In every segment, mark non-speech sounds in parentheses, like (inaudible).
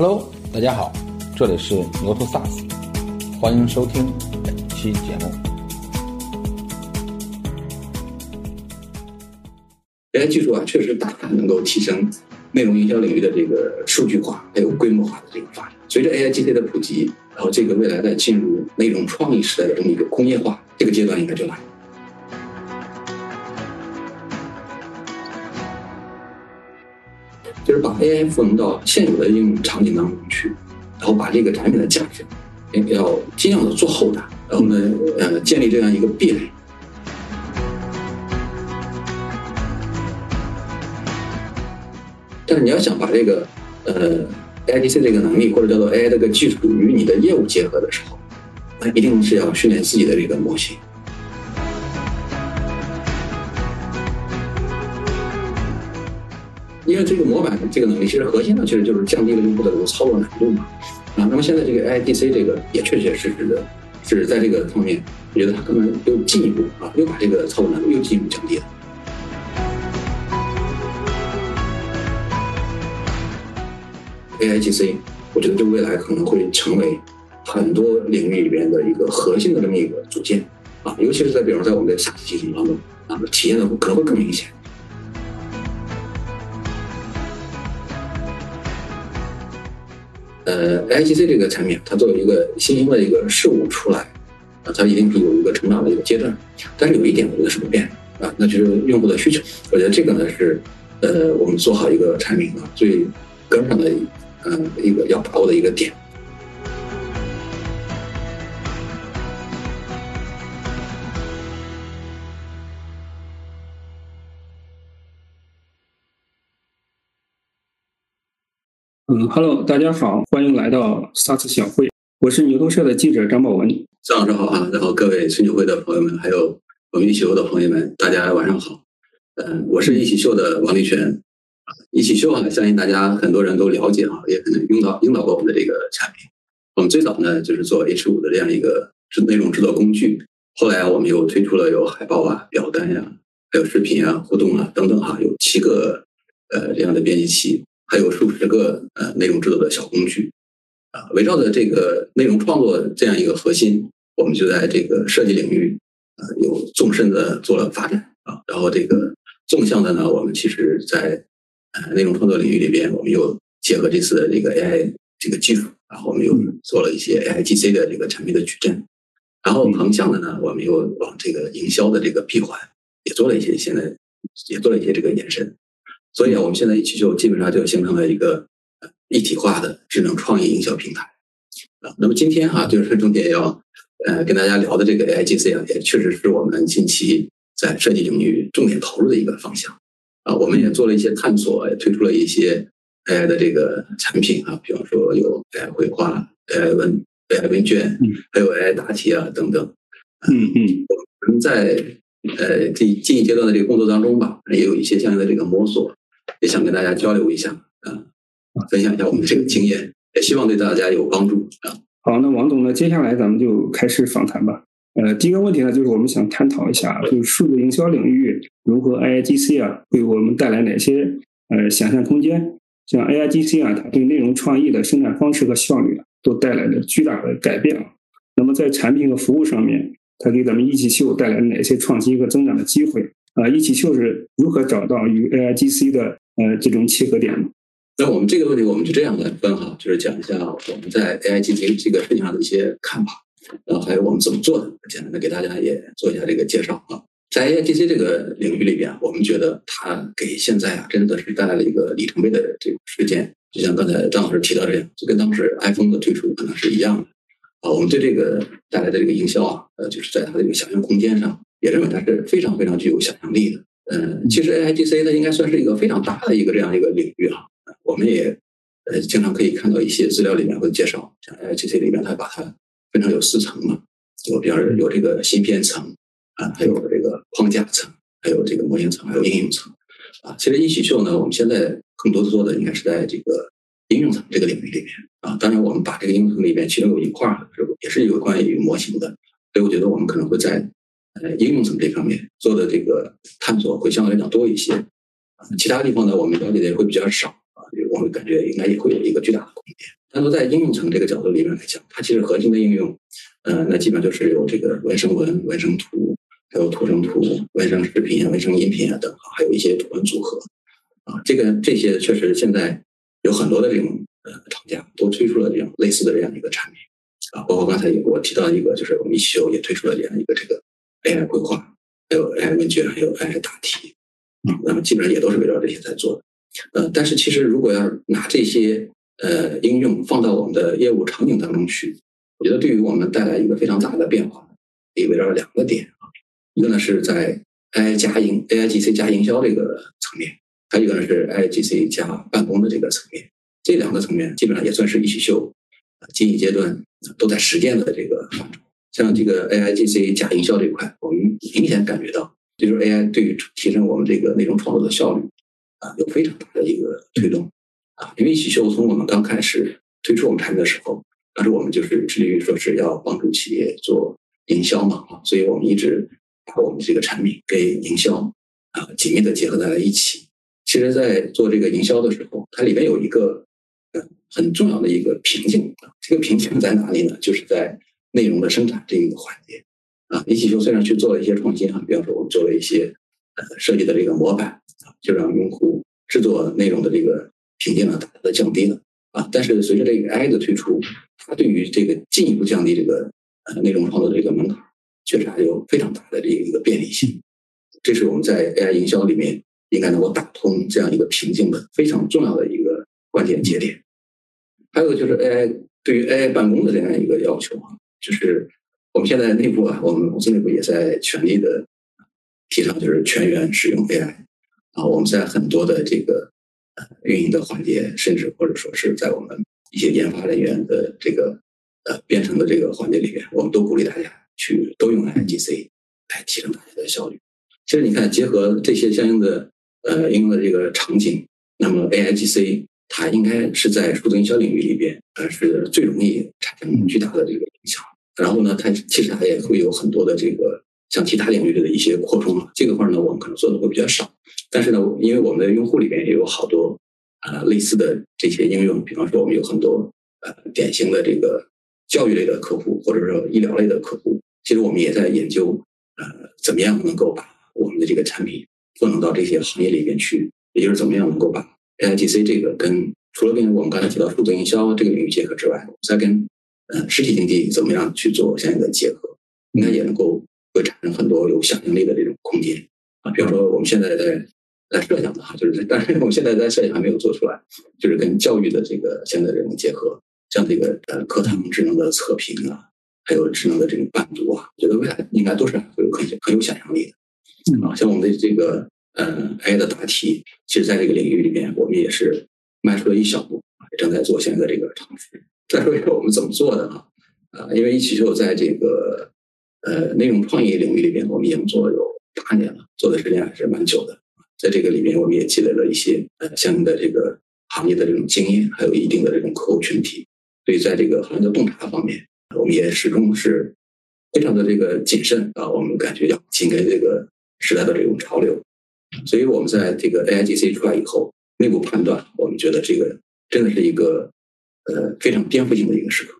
Hello，大家好，这里是牛头 SaaS，欢迎收听本期节目。AI 技术啊，确实大大能够提升内容营销领域的这个数据化还有规模化的这个发展。随着 AI GC 的普及，然后这个未来在进入内容创意时代的这么一个工业化这个阶段应该就来了。就是把 AI 赋能到现有的应用场景当中去，然后把这个产品的价值要尽量的做厚大，然后呢，呃，建立这样一个壁垒。但是你要想把这个呃，AIDC 这个能力或者叫做 AI 这个技术与你的业务结合的时候，那一定是要训练自己的这个模型。因为这个模板这个能力，其实核心呢，其实就是降低了用户的这个操作难度嘛。啊，那么现在这个 AIGC 这个也确确实实的是在这个方面，我觉得它可能又进一步啊，又把这个操作难度又进一步降低了。AIGC，我觉得这未来可能会成为很多领域里边的一个核心的这么一个组件啊，尤其是在比如在我们的 SaaS 系统当中啊，体验的可能会更明显。呃，IGC 这个产品，它作为一个新兴的一个事物出来啊，它一定是有一个成长的一个阶段，但是有一点我觉得是不变啊，那就是用户的需求。我觉得这个呢是呃，我们做好一个产品啊最根本上的。嗯，一个要把握的一个点。嗯，Hello，大家好，欢迎来到 SaaS 小会，我是牛头社的记者张宝文。张老师好啊，然后各位春酒会的朋友们，还有我们一起秀的朋友们，大家晚上好。嗯，我是一起秀的王立全。一起秀啊，相信大家很多人都了解啊，也可能用到用到过我们的这个产品。我们最早呢就是做 H 五的这样一个制内容制作工具，后来啊我们又推出了有海报啊、表单呀、还有视频啊、互动啊等等哈，有七个呃这样的编辑器，还有数十个呃内容制作的小工具。啊。围绕着这个内容创作这样一个核心，我们就在这个设计领域呃有纵深的做了发展。啊，然后这个纵向的呢，我们其实在呃，内容创作领域里边，我们又结合这次的这个 AI 这个技术，然后我们又做了一些 AIGC 的这个产品的矩阵，然后横向的呢，我们又往这个营销的这个闭环也做了一些，现在也做了一些这个延伸，所以啊，我们现在一起就基本上就形成了一个一体化的智能创意营销平台啊。那么今天哈，就是重点要呃跟大家聊的这个 AIGC 啊，也确实是我们近期在设计领域重点投入的一个方向。啊，我们也做了一些探索，也推出了一些 AI 的这个产品啊，比方说有 AI 绘画、AI 文、AI 问卷，还有 AI 答题啊等等。嗯嗯，我们在呃这近一阶段的这个工作当中吧，也有一些相应的这个摸索，也想跟大家交流一下啊，分享一下我们这个经验，也希望对大家有帮助啊。好，那王总呢，接下来咱们就开始访谈吧。呃，第一个问题呢，就是我们想探讨一下，就是数字营销领域如何 AIGC 啊，为我们带来哪些呃想象空间？像 AIGC 啊，它对内容创意的生产方式和效率啊，都带来了巨大的改变啊。那么在产品和服务上面，它给咱们一起秀带来哪些创新和增长的机会？啊，一起秀是如何找到与 AIGC 的呃这种契合点呢？那我们这个问题，我们就这样来分哈，就是讲一下我们在 AIGC 这个事情上的一些看法。然后还有我们怎么做的，简单的给大家也做一下这个介绍啊。在 AIGC 这个领域里边，我们觉得它给现在啊真的是带来了一个里程碑的这个事件。就像刚才张老师提到这样，就跟当时 iPhone 的推出可能是一样的啊。我们对这个带来的这个营销啊，呃，就是在它的这个想象空间上，也认为它是非常非常具有想象力的。嗯，其实 AIGC 它应该算是一个非常大的一个这样一个领域啊。我们也呃经常可以看到一些资料里面会介绍，像 AIGC 里面它把它分成有四层嘛，有比方说有这个芯片层啊，还有这个框架层，还有这个模型层，还有应用层啊。其实一起秀呢，我们现在更多的做的应该是在这个应用层这个领域里面啊。当然，我们把这个应用层里面其中有一块是也是有关于模型的，所以我觉得我们可能会在呃应用层这方面做的这个探索会相对来讲多一些。其他地方呢，我们了解的也会比较少啊。我们感觉应该也会有一个巨大的空间。单独在应用层这个角度里面来讲，它其实核心的应用，呃，那基本上就是有这个文生文、文生图，还有图生图、文生视频、文生音频啊等，还有一些图文组合啊。这个这些确实现在有很多的这种呃厂家都推出了这样类似的这样一个产品啊，包括刚才我提到一个，就是我们一起修也推出了这样一个这个 AI 规划，还有 AI 问卷，还有 AI 答题啊，那么基本上也都是围绕这些在做的。呃，但是其实如果要拿这些呃应用放到我们的业务场景当中去，我觉得对于我们带来一个非常大的变化，也围绕两个点啊，一个呢是在 AI 加营 AIGC 加营销这个层面，还有一个呢是 AIGC 加办公的这个层面，这两个层面基本上也算是一起秀经济阶段都在实践的这个范畴。像这个 AIGC 加营销这一块，我们明显感觉到，就是 AI 对于提升我们这个内容创作的效率。啊，有非常大的一个推动啊，因为喜秀从我们刚开始推出我们产品的时候，当时我们就是致力于说是要帮助企业做营销嘛啊，所以我们一直把我们这个产品跟营销啊紧密的结合在了一起。其实，在做这个营销的时候，它里面有一个呃很重要的一个瓶颈，这个瓶颈在哪里呢？就是在内容的生产这一个环节啊。一起秀虽然去做了一些创新啊，比方说我们做了一些呃设计的这个模板啊。就让用户制作内容的这个瓶颈呢大大的降低了啊！但是随着这个 AI 的推出，它对于这个进一步降低这个呃内容创作的这个门槛，确实还有非常大的这一个便利性。这是我们在 AI 营销里面应该能够打通这样一个瓶颈的非常重要的一个关键节点。还有就是 AI 对于 AI 办公的这样一个要求啊，就是我们现在内部啊，我们公司内部也在全力的提倡，就是全员使用 AI。啊，我们在很多的这个呃运营的环节，甚至或者说是在我们一些研发人员的这个呃编程的这个环节里面，我们都鼓励大家去都用 IGC 来提升大家的效率。其实你看，结合这些相应的呃应用的这个场景，那么 AIGC 它应该是在数字营销领域里边呃是最容易产生巨大的这个影响。然后呢，它其实它也会有很多的这个像其他领域的一些扩充啊，这个块呢我们可能做的会比较少。但是呢，因为我们的用户里边也有好多啊类似的这些应用，比方说我们有很多呃典型的这个教育类的客户，或者说医疗类的客户，其实我们也在研究呃怎么样能够把我们的这个产品赋能到这些行业里边去，也就是怎么样能够把 AIGC 这个跟除了跟我们刚才提到数字营销这个领域结合之外，再跟呃实体经济怎么样去做相应的结合，应该也能够会产生很多有想象力的这种空间啊，比如说我们现在在。在设想的哈，就是但是我们现在在设想还没有做出来，就是跟教育的这个现在这种结合，像这个呃课堂智能的测评啊，还有智能的这种伴读啊，我觉得未来应该都是很有可很有想象力的。啊，像我们的这个呃 AI 的答题，其实在这个领域里面，我们也是迈出了一小步，正在做现在这个尝试。再说一说我们怎么做的啊？啊，因为一起秀在这个呃内容创意领域里面，我们已经做了有八年了，做的时间还是蛮久的。在这个里面，我们也积累了一些呃相应的这个行业的这种经验，还有一定的这种客户群体。所以，在这个行业的洞察方面，我们也始终是非常的这个谨慎啊。我们感觉要紧跟这个时代的这种潮流。所以，我们在这个 AIGC 出来以后，内部判断，我们觉得这个真的是一个呃非常颠覆性的一个时刻。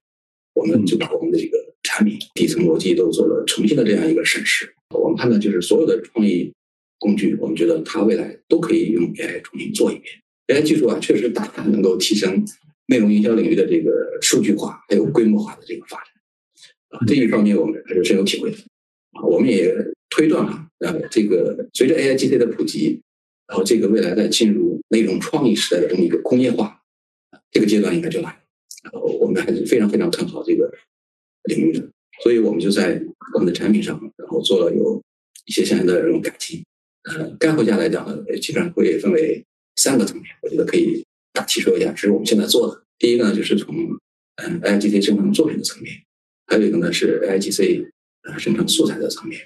我们就把我们的这个产品底层逻辑都做了重新的这样一个审视。我们判断就是所有的创意。工具，我们觉得它未来都可以用 AI 重新做一遍。AI 技术啊，确实大大能够提升内容营销领域的这个数据化还有规模化的这个发展啊。这一方面我们还是深有体会的啊。我们也推断啊，呃，这个随着 AI GC 的普及，然后这个未来在进入内容创意时代的这么一个工业化这个阶段应该就来了。然后我们还是非常非常看好这个领域的，所以我们就在我们的产品上，然后做了有一些相应的这种改进。呃，概括下来讲呢，基本上会分为三个层面，我觉得可以大体说一下，这是我们现在做的。第一个呢，就是从嗯 AIGC 生成作品的层面；还有一个呢是 AIGC 呃生成素材的层面；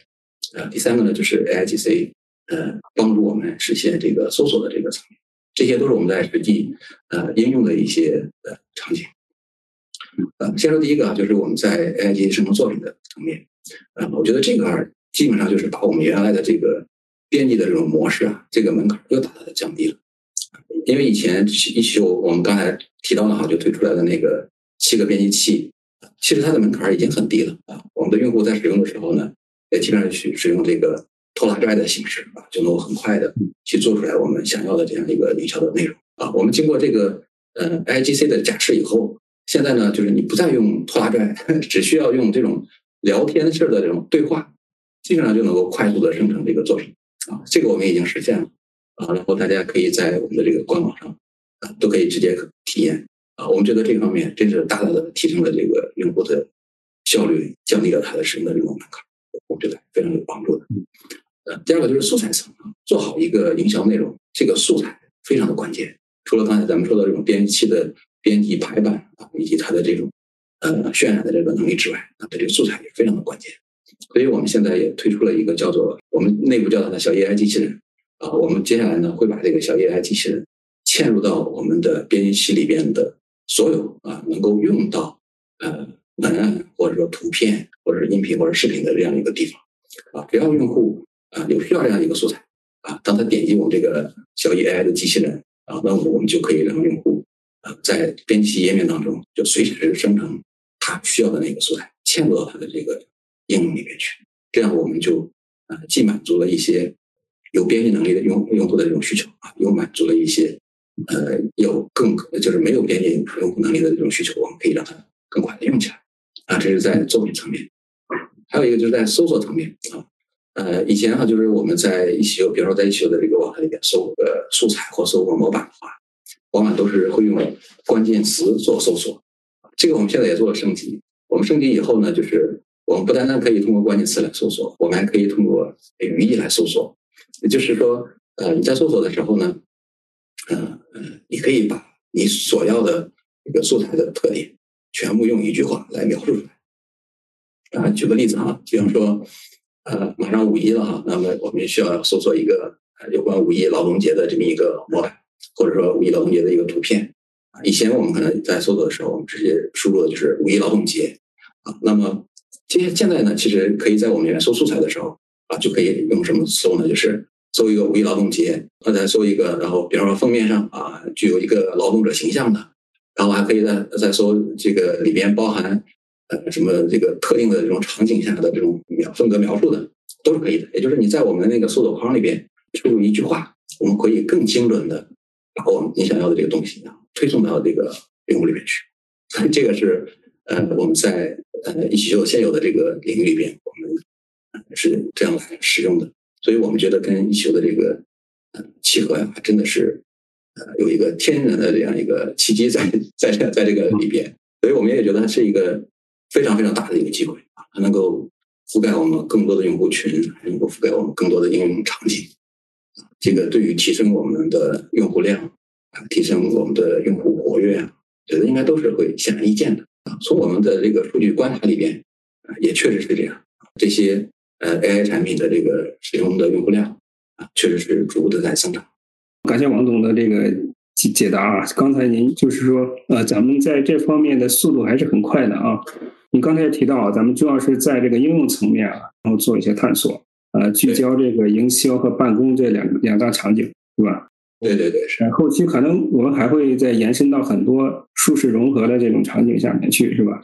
呃，第三个呢就是 AIGC 呃帮助我们实现这个搜索的这个层面。这些都是我们在实际呃应用的一些呃场景。呃，先说第一个啊，就是我们在 AIGC 生成作品的层面，呃，我觉得这个基本上就是把我们原来的这个编辑的这种模式啊，这个门槛又大大的降低了。因为以前一修我们刚才提到的哈，就推出来的那个七个编辑器，其实它的门槛已经很低了啊。我们的用户在使用的时候呢，也基本上去使用这个拖拉拽的形式啊，就能够很快的去做出来我们想要的这样一个营销的内容啊。我们经过这个呃 IGC 的假设以后，现在呢，就是你不再用拖拉拽，(laughs) 只需要用这种聊天式的这种对话，基本上就能够快速的生成这个作品啊。这个我们已经实现了。啊，然后大家可以在我们的这个官网上啊，都可以直接体验啊。我们觉得这方面真是大大的提升了这个用户的效率，降低了他的使用的这种门槛，我觉得非常有帮助的。呃，第二个就是素材层啊，做好一个营销内容，这个素材非常的关键。除了刚才咱们说的这种编辑器的编辑排版啊，以及它的这种呃渲染的这个能力之外，啊，这个素材也非常的关键。所以我们现在也推出了一个叫做我们内部叫它的小 AI 机器人。啊，我们接下来呢会把这个小 AI 机器人嵌入到我们的编辑器里边的所有啊能够用到呃文案或者说图片或者是音频或者视频的这样一个地方啊，只要用户啊有需要这样一个素材啊，当他点击我们这个小 AI 的机器人啊，那我们就可以让用户啊在编辑页面当中就随时生成他需要的那个素材，嵌入到他的这个应用里面去，这样我们就啊既满足了一些。有编辑能力的用用户的这种需求啊，又满足了一些呃有更就是没有编辑用户能力的这种需求，我们可以让它更快的用起来啊。这是在作品层面，还有一个就是在搜索层面啊。呃，以前哈就是我们在一起，比如说在一起的这个网站里面搜个素材或搜个模板的话，往往都是会用关键词做搜索。这个我们现在也做了升级。我们升级以后呢，就是我们不单单可以通过关键词来搜索，我们还可以通过语义来搜索。也就是说，呃，你在搜索的时候呢，呃呃，你可以把你所要的一个素材的特点，全部用一句话来描述出来。啊，举个例子哈，比方说，呃，马上五一了哈，那么我们需要搜索一个有关五一劳动节的这么一个模板，或者说五一劳动节的一个图片。以前我们可能在搜索的时候，我们直接输入的就是五一劳动节。啊，那么现现在呢，其实可以在我们里面搜素材的时候。啊，就可以用什么搜呢？就是搜一个五一劳动节，或再搜一个，然后比方说封面上啊，具有一个劳动者形象的，然后还可以再再搜这个里边包含呃什么这个特定的这种场景下的这种描风格描述的，都是可以的。也就是你在我们那个搜索框里边输入一句话，我们可以更精准的把我们你想要的这个东西推送到这个用户里面去。(laughs) 这个是呃我们在呃一起就现有的这个领域里边我们。是这样来使用的，所以我们觉得跟一休的这个呃契合呀，还真的是呃有一个天然的这样一个契机在在在这个里边，所以我们也觉得它是一个非常非常大的一个机会啊，它能够覆盖我们更多的用户群，能够覆盖我们更多的应用场景，这个对于提升我们的用户量啊，提升我们的用户活跃啊，觉得应该都是会显而易见的啊。从我们的这个数据观察里边啊，也确实是这样，这些。呃，AI 产品的这个使用的用户量啊，确实是逐步的在增长。感谢王总的这个解解答啊。刚才您就是说，呃，咱们在这方面的速度还是很快的啊。你刚才也提到啊，咱们主要是在这个应用层面啊，然后做一些探索，呃，聚焦这个营销和办公这两两大场景，是吧？对对对，是。后期可能我们还会再延伸到很多舒适融合的这种场景下面去，是吧？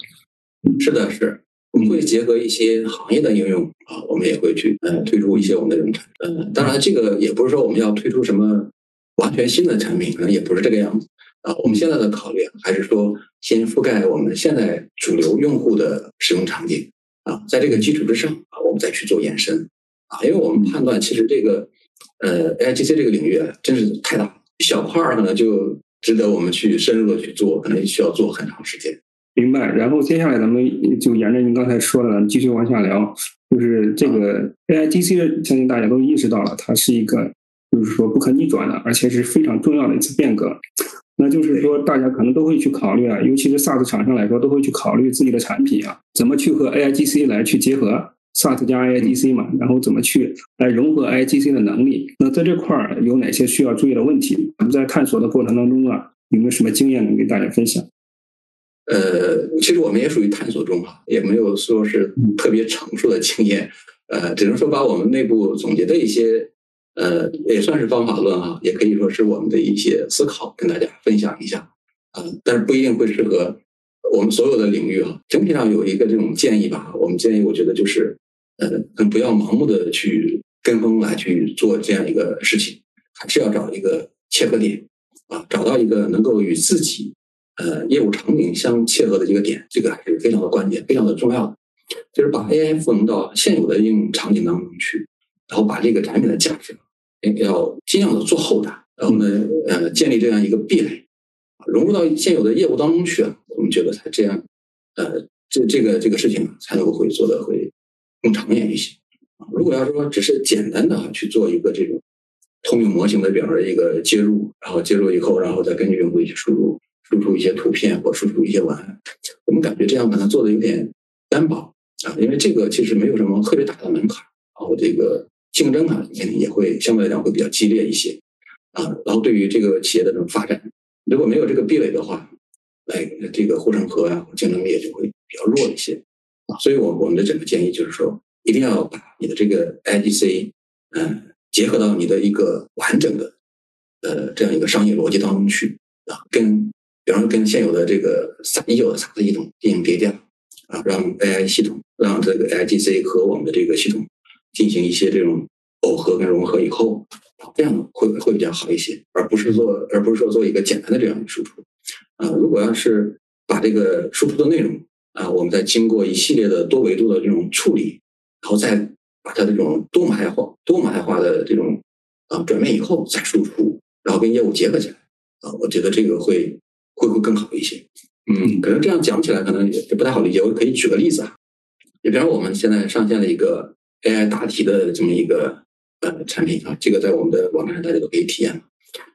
是的，是。我们会结合一些行业的应用啊，我们也会去呃推出一些我们的这种产品。嗯，当然这个也不是说我们要推出什么完全新的产品，可能也不是这个样子啊。我们现在的考虑还是说先覆盖我们现在主流用户的使用场景啊，在这个基础之上啊，我们再去做延伸啊。因为我们判断其实这个呃 A I G C 这个领域啊，真是太大，小块儿可能就值得我们去深入的去做，可能需要做很长时间。明白，然后接下来咱们就沿着您刚才说的，咱们继续往下聊。就是这个 AIGC，相信大家都意识到了，它是一个就是说不可逆转的，而且是非常重要的一次变革。那就是说，大家可能都会去考虑啊，尤其是 SaaS 厂商来说，都会去考虑自己的产品啊，怎么去和 AIGC 来去结合 SaaS 加 AIGC 嘛，然后怎么去来融合 AIGC 的能力。那在这块儿有哪些需要注意的问题？我们在探索的过程当中啊，有没有什么经验能给大家分享？呃，其实我们也属于探索中哈，也没有说是特别成熟的经验，呃，只能说把我们内部总结的一些呃，也算是方法论啊，也可以说是我们的一些思考，跟大家分享一下啊，但是不一定会适合我们所有的领域啊。整体上有一个这种建议吧，我们建议我觉得就是，呃，不要盲目的去跟风来去做这样一个事情，还是要找一个切合点啊，找到一个能够与自己呃业务场景相切合的一个点，这个还是非常的关键，非常的重要的。就是把 AI 赋能到现有的应用场景当中去，然后把这个产品的价值要尽量的做厚大，然后呢，呃，建立这样一个壁垒，融入到现有的业务当中去啊，我们觉得才这样，呃，这这个这个事情才能够会做的会更长远一些。如果要说只是简单的去做一个这种通用模型的表的一个接入，然后接入以后，然后再根据用户一些输入输出一些图片或输出一些文案，我们感觉这样可能做的有点单薄。啊，因为这个其实没有什么特别大的门槛，然后这个竞争啊也也会相对来讲会比较激烈一些，啊，然后对于这个企业的这种发展，如果没有这个壁垒的话，哎，这个护城河啊竞争力也就会比较弱一些，啊，所以我我们的整个建议就是说，一定要把你的这个 IDC，嗯，结合到你的一个完整的，呃，这样一个商业逻辑当中去，啊，跟比方说跟现有的这个已有的 SaaS 系统进行叠加。啊，让 AI 系统，让这个 IGC 和我们的这个系统进行一些这种耦合跟融合以后，这样会会比较好一些，而不是做，而不是说做一个简单的这样的输出。啊，如果要是把这个输出的内容啊，我们再经过一系列的多维度的这种处理，然后再把它这种多模态化、多模态化的这种啊转变以后再输出，然后跟业务结合起来，啊，我觉得这个会会会更好一些。嗯，可能这样讲起来可能也也不太好理解。我可以举个例子啊，你比方我们现在上线了一个 AI 答题的这么一个呃产品啊，这个在我们的网站上大家都可以体验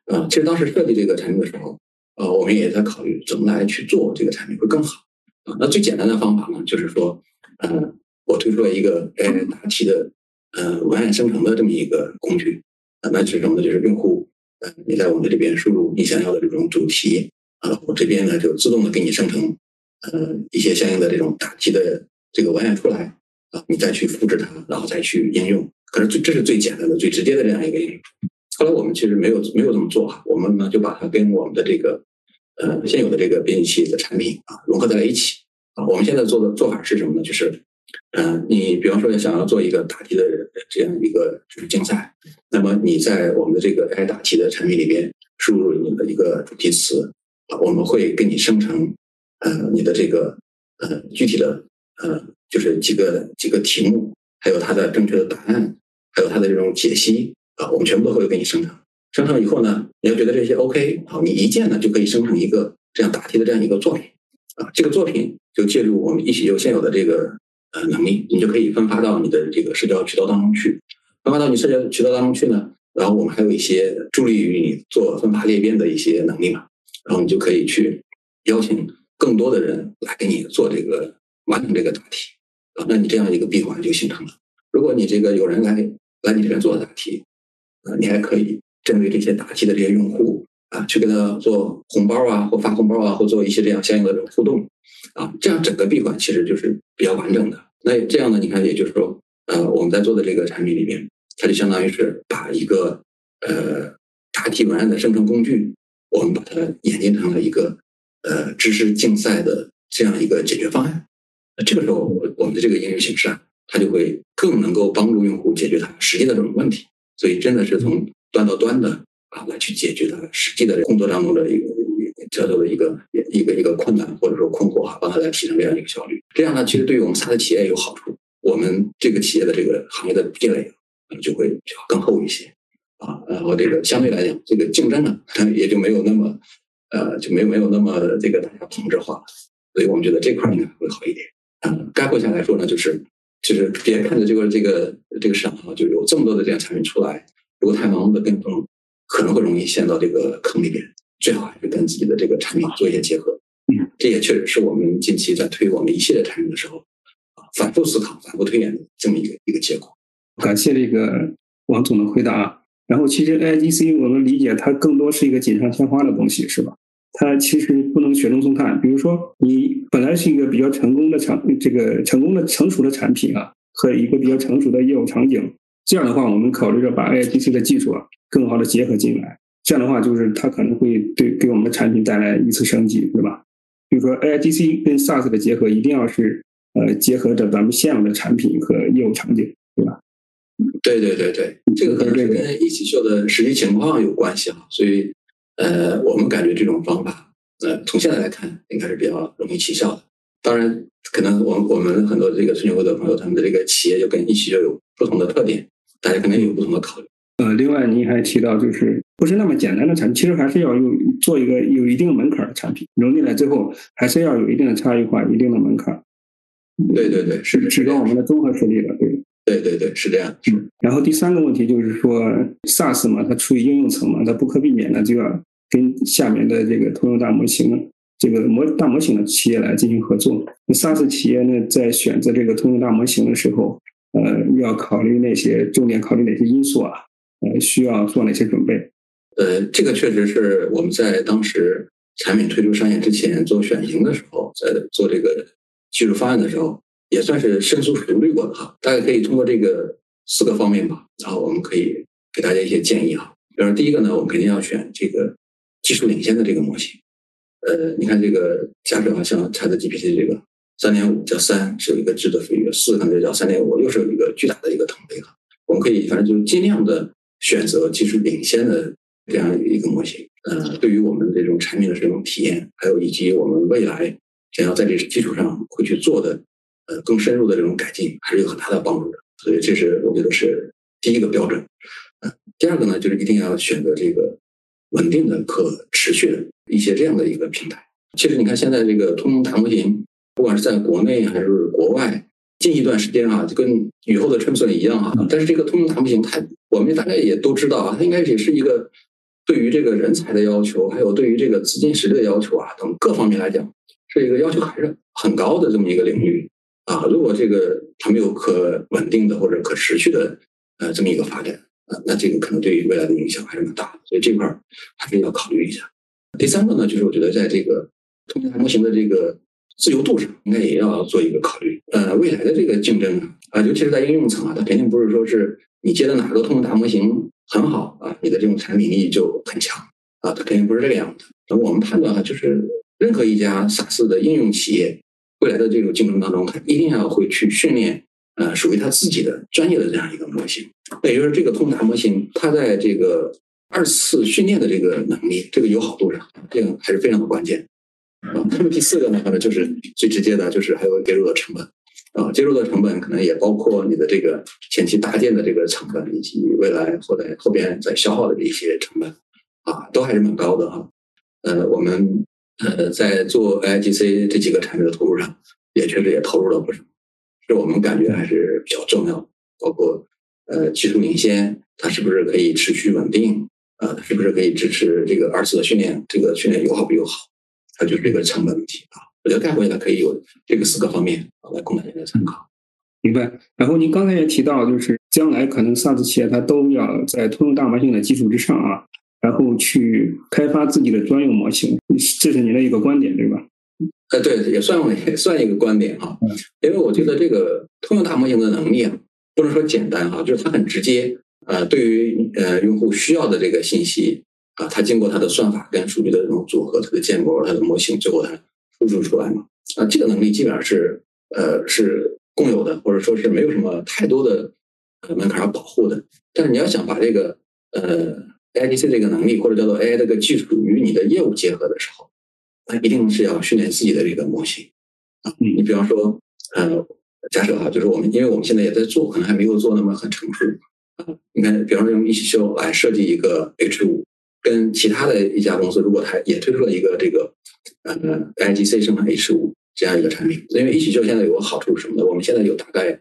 啊，其实当时设计这个产品的时候，呃，我们也在考虑怎么来去做这个产品会更好啊。那最简单的方法呢，就是说，呃，我推出了一个 AI 答题的呃文案生成的这么一个工具啊，那是什么呢？就是用户呃你在我们这边输入你想要的这种主题。啊，我这边呢就自动的给你生成，呃，一些相应的这种答题的这个文案出来，啊，你再去复制它，然后再去应用，可是最这是最简单的、最直接的这样一个应用。后来我们其实没有没有这么做啊，我们呢就把它跟我们的这个呃现有的这个编辑器的产品啊融合在了一起啊。我们现在做的做法是什么呢？就是，嗯，你比方说想要做一个答题的这样一个就是竞赛，那么你在我们的这个 AI 答题的产品里边输入你的一个主题词啊。我们会给你生成，呃，你的这个呃具体的呃，就是几个几个题目，还有它的正确的答案，还有它的这种解析啊，我们全部都会给你生成。生成以后呢，你要觉得这些 OK，好，你一键呢就可以生成一个这样答题的这样一个作品啊。这个作品就借助我们一起就现有的这个呃能力，你就可以分发到你的这个社交渠道当中去。分发到你社交渠道当中去呢，然后我们还有一些助力于你做分发裂变的一些能力嘛。然后你就可以去邀请更多的人来给你做这个完成这个答题啊，那你这样一个闭环就形成了。如果你这个有人来来你这边做答题，啊，你还可以针对这些答题的这些用户啊，去给他做红包啊，或发红包啊，或做一些这样相应的这种互动啊，这样整个闭环其实就是比较完整的。那这样呢，你看，也就是说，呃，我们在做的这个产品里面，它就相当于是把一个呃答题文案的生成工具。我们把它演进成了一个呃知识竞赛的这样一个解决方案。那这个时候，我我们的这个应用形式啊，它就会更能够帮助用户解决他实际的这种问题。所以，真的是从端到端的啊来去解决他实际的工作当中的一个叫做的一个一个一个困难或者说困惑啊，帮他来提升这样一个效率。这样呢，其实对于我们 SaaS 企业有好处，我们这个企业的这个行业的壁垒啊就会就要更厚一些。啊，然后这个相对来讲，这个竞争呢，(laughs) 也就没有那么，呃，就没有没有那么这个大家同质化了，所以我们觉得这块应该会好一点。嗯，(clears throat) 概括下来说呢，就是就是别看着这个这个这个市场上就有这么多的这样产品出来，如果太盲目的跟风，可能会容易陷到这个坑里边。最好还是跟自己的这个产品做一些结合。嗯，这也确实是我们近期在推我们一系列产品的时候，啊，反复思考、反复推演的这么一个一个结果。感谢这个王总的回答。然后，其实 A I G C 我们理解它更多是一个锦上添花的东西，是吧？它其实不能雪中送炭。比如说，你本来是一个比较成功的产，这个成功的成熟的产品啊，和一个比较成熟的业务场景，这样的话，我们考虑着把 AIGC 的技术啊更好的结合进来。这样的话，就是它可能会对给我们的产品带来一次升级，对吧？比如说 AIGC 跟 SaaS 的结合，一定要是呃结合着咱们现有的产品和业务场景，对吧？对对对对，这个可能是跟一起秀的实际情况有关系啊。所以呃，我们感觉这种方法，呃，从现在来看，应该是比较容易起效的。当然，可能我我们很多这个春秋会的朋友，他们的这个企业就跟一起就有不同的特点，大家可能有不同的考虑。呃，另外您还提到，就是不是那么简单的产品，其实还是要用做一个有一定门槛的产品，融进来之后，还是要有一定的差异化、一定的门槛。对对对，是提高我们的综合实力的，对。对对对，是这样。嗯。然后第三个问题就是说，SaaS 嘛，它处于应用层嘛，它不可避免的就要跟下面的这个通用大模型。这个模大模型的企业来进行合作。那 SaaS 企业呢，在选择这个通用大模型的时候，呃，要考虑那些重点考虑哪些因素啊？呃，需要做哪些准备？呃，这个确实是我们在当时产品推出商业之前做选型的时候，在做这个技术方案的时候，也算是深思熟虑过的哈。大家可以通过这个四个方面吧，然后我们可以给大家一些建议哈。比如第一个呢，我们肯定要选这个技术领先的这个模型。呃，你看这个假设啊，像 ChatGPT 这个三点五叫三是有一个质的飞跃，四可能就叫三点五，又是有一个巨大的一个腾飞哈。我们可以反正就尽量的选择技术领先的这样一个模型。呃，对于我们这种产品的这种体验，还有以及我们未来想要在这基础上会去做的呃更深入的这种改进，还是有很大的帮助的。所以这是我觉得是第一个标准。呃，第二个呢，就是一定要选择这个稳定的、可持续的。一些这样的一个平台，其实你看现在这个通用大模型，不管是在国内还是国外，近一段时间啊，就跟雨后的春笋一样啊。但是这个通用大模型，它我们大家也都知道啊，它应该也是一个对于这个人才的要求，还有对于这个资金实力的要求啊等各方面来讲，是一个要求还是很高的这么一个领域啊。如果这个它没有可稳定的或者可持续的呃这么一个发展啊，那这个可能对于未来的影响还是蛮大的。所以这块还是要考虑一下。第三个呢，就是我觉得在这个通用模型的这个自由度上，应该也要做一个考虑。呃，未来的这个竞争啊，尤其是在应用层啊，它肯定不是说是你接的哪个通用大模型很好啊，你的这种产品力就很强啊，它肯定不是这个样子。那我们判断啊，就是任何一家 SaaS 的应用企业，未来的这种竞争当中，它一定要会去训练呃属于它自己的专业的这样一个模型。那也就是这个通达模型，它在这个二次训练的这个能力，这个友好度上，这个还是非常的关键啊。那么第四个呢，可能就是最直接的，就是还有接入的成本啊。接入的成本可能也包括你的这个前期搭建的这个成本，以及未来后来后边在消耗的这些成本啊，都还是蛮高的哈。呃，我们呃在做 IGC 这几个产品的投入上，也确实也投入了不少，是我们感觉还是比较重要的，包括呃技术领先，它是不是可以持续稳定。呃，是不是可以支持这个二次的训练？这个训练友好不友好？它就是这个成本问题啊。我觉得概括下来可以有这个四个方面啊，来供大家参考。明白。然后您刚才也提到，就是将来可能 SaaS 企业它都要在通用大模型的基础之上啊，然后去开发自己的专用模型，这是您的一个观点，对吧？呃，对，也算也算一个观点哈。因为我觉得这个通用大模型的能力啊，不能说简单哈，就是它很直接。呃，对于呃用户需要的这个信息啊，它经过它的算法跟数据的这种组合，它的建模、它的模型，最后它输出出来嘛。啊，这个能力基本上是呃是共有的，或者说是没有什么太多的门槛要保护的。但是你要想把这个呃 AIGC 这个能力或者叫做 AI 这个技术与你的业务结合的时候，那一定是要训练自己的这个模型啊。你比方说呃，假设哈，就是我们因为我们现在也在做，可能还没有做那么很成熟。啊，你看，比方说用一起秀来设计一个 H 五，跟其他的一家公司，如果它也推出了一个这个呃 IGC 生产 H 五这样一个产品，因为一起秀现在有个好处是什么呢？我们现在有大概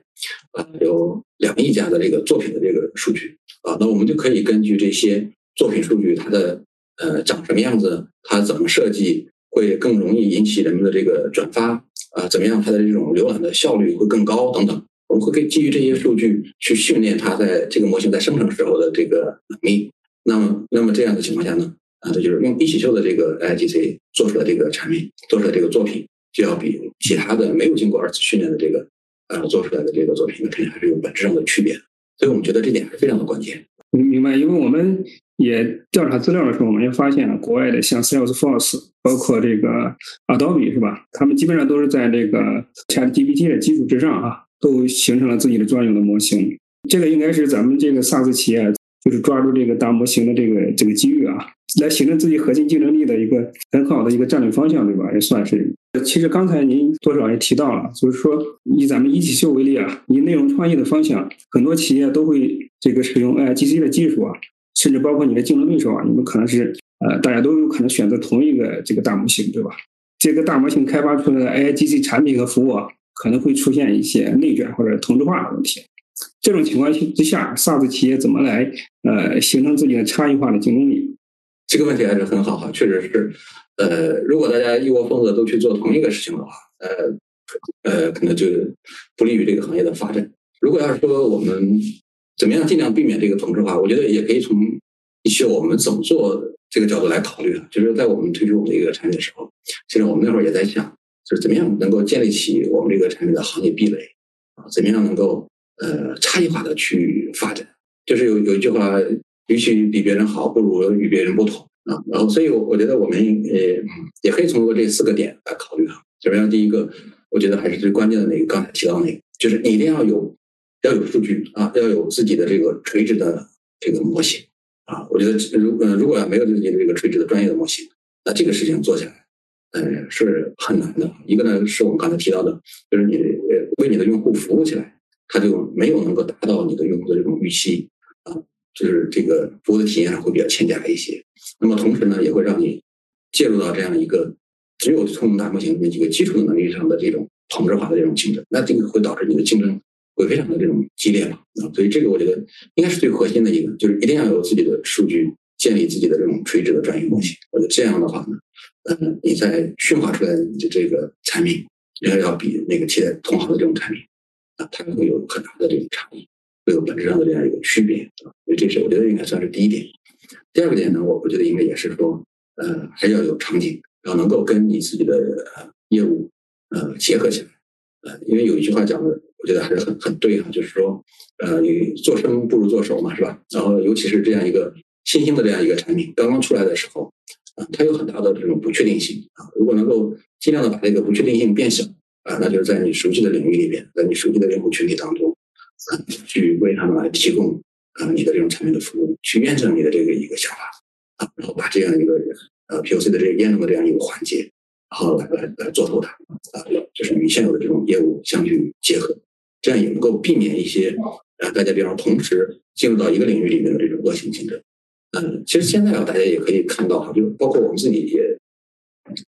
啊有两亿家的这个作品的这个数据啊，那我们就可以根据这些作品数据，它的呃长什么样子，它怎么设计会更容易引起人们的这个转发啊，怎么样它的这种浏览的效率会更高等等。我们会根基于这些数据去训练它在这个模型在生成时候的这个能力。那么，那么这样的情况下呢，啊，这就是用一起秀的这个 I G C 做出来这个产品，做出来这个作品，就要比其他的没有经过二次训练的这个呃做出来的这个作品，肯定还是有本质上的区别。所以我们觉得这点还是非常的关键。明白，因为我们也调查资料的时候，我们也发现了国外的像 Salesforce，包括这个 Adobe 是吧？他们基本上都是在这个 ChatGPT 的基础之上啊，都形成了自己的专用的模型。这个应该是咱们这个 SaaS 企业就是抓住这个大模型的这个这个机遇啊，来形成自己核心竞争力的一个很好的一个战略方向，对吧？也算是。其实刚才您多少也提到了，就是说以咱们一起秀为例啊，以内容创意的方向，很多企业都会这个使用 AI GC 的技术啊，甚至包括你的竞争对手啊，你们可能是呃，大家都有可能选择同一个这个大模型，对吧？这个大模型开发出来的 AI GC 产品和服务啊，可能会出现一些内卷或者同质化的问题。这种情况之下，SaaS 企业怎么来呃形成自己的差异化的竞争力？这个问题还是很好哈，确实是，呃，如果大家一窝蜂的都去做同一个事情的话，呃呃，可能就不利于这个行业的发展。如果要是说我们怎么样尽量避免这个同质化，我觉得也可以从一些我们怎么做这个角度来考虑啊。就是在我们推出我们的一个产品的时候，其实我们那会儿也在想，就是怎么样能够建立起我们这个产品的行业壁垒啊，怎么样能够呃差异化的去发展。就是有有一句话。与其比别人好，不如与别人不同啊。然后，所以，我我觉得我们呃也可以通过这四个点来考虑啊。首先，第一个，我觉得还是最关键的那个，刚才提到那个，就是你一定要有要有数据啊，要有自己的这个垂直的这个模型啊。我觉得，如呃如果要没有自己的这个垂直的专业的模型，那这个事情做起来，呃是很难的。一个呢，是我们刚才提到的，就是你为你的用户服务起来，他就没有能够达到你的用户的这种预期啊。就是这个服务的体验上会比较欠佳一些，那么同时呢，也会让你介入到这样一个只有聪明大模型那几个基础的能力上的这种同质化的这种竞争，那这个会导致你的竞争会非常的这种激烈嘛？啊，所以这个我觉得应该是最核心的一个，就是一定要有自己的数据，建立自己的这种垂直的专业模型。我觉得这样的话呢，嗯，你在驯化出来的这个产品，要要比那个其他同行的这种产品啊，它会有很大的这种差异。会有本质上的这样一个区别啊，所以这是我觉得应该算是第一点。第二个点呢，我我觉得应该也是说，呃，还要有场景，要能够跟你自己的业务呃结合起来。呃，因为有一句话讲的，我觉得还是很很对啊，就是说，呃，你做生不如做熟嘛，是吧？然后尤其是这样一个新兴的这样一个产品刚刚出来的时候，啊，它有很大的这种不确定性啊。如果能够尽量的把这个不确定性变小啊，那就是在你熟悉的领域里面，在你熟悉的用户群体当中。去为他们来提供啊你的这种产品的服务，去验证你的这个一个想法啊，然后把这样一个呃 POC 的这个验证的这样一个环节，然后来来来做透它啊，就是与现有的这种业务相去结合，这样也能够避免一些呃大家比方同时进入到一个领域里面的这种恶性竞争。嗯，其实现在啊，大家也可以看到哈，就包括我们自己也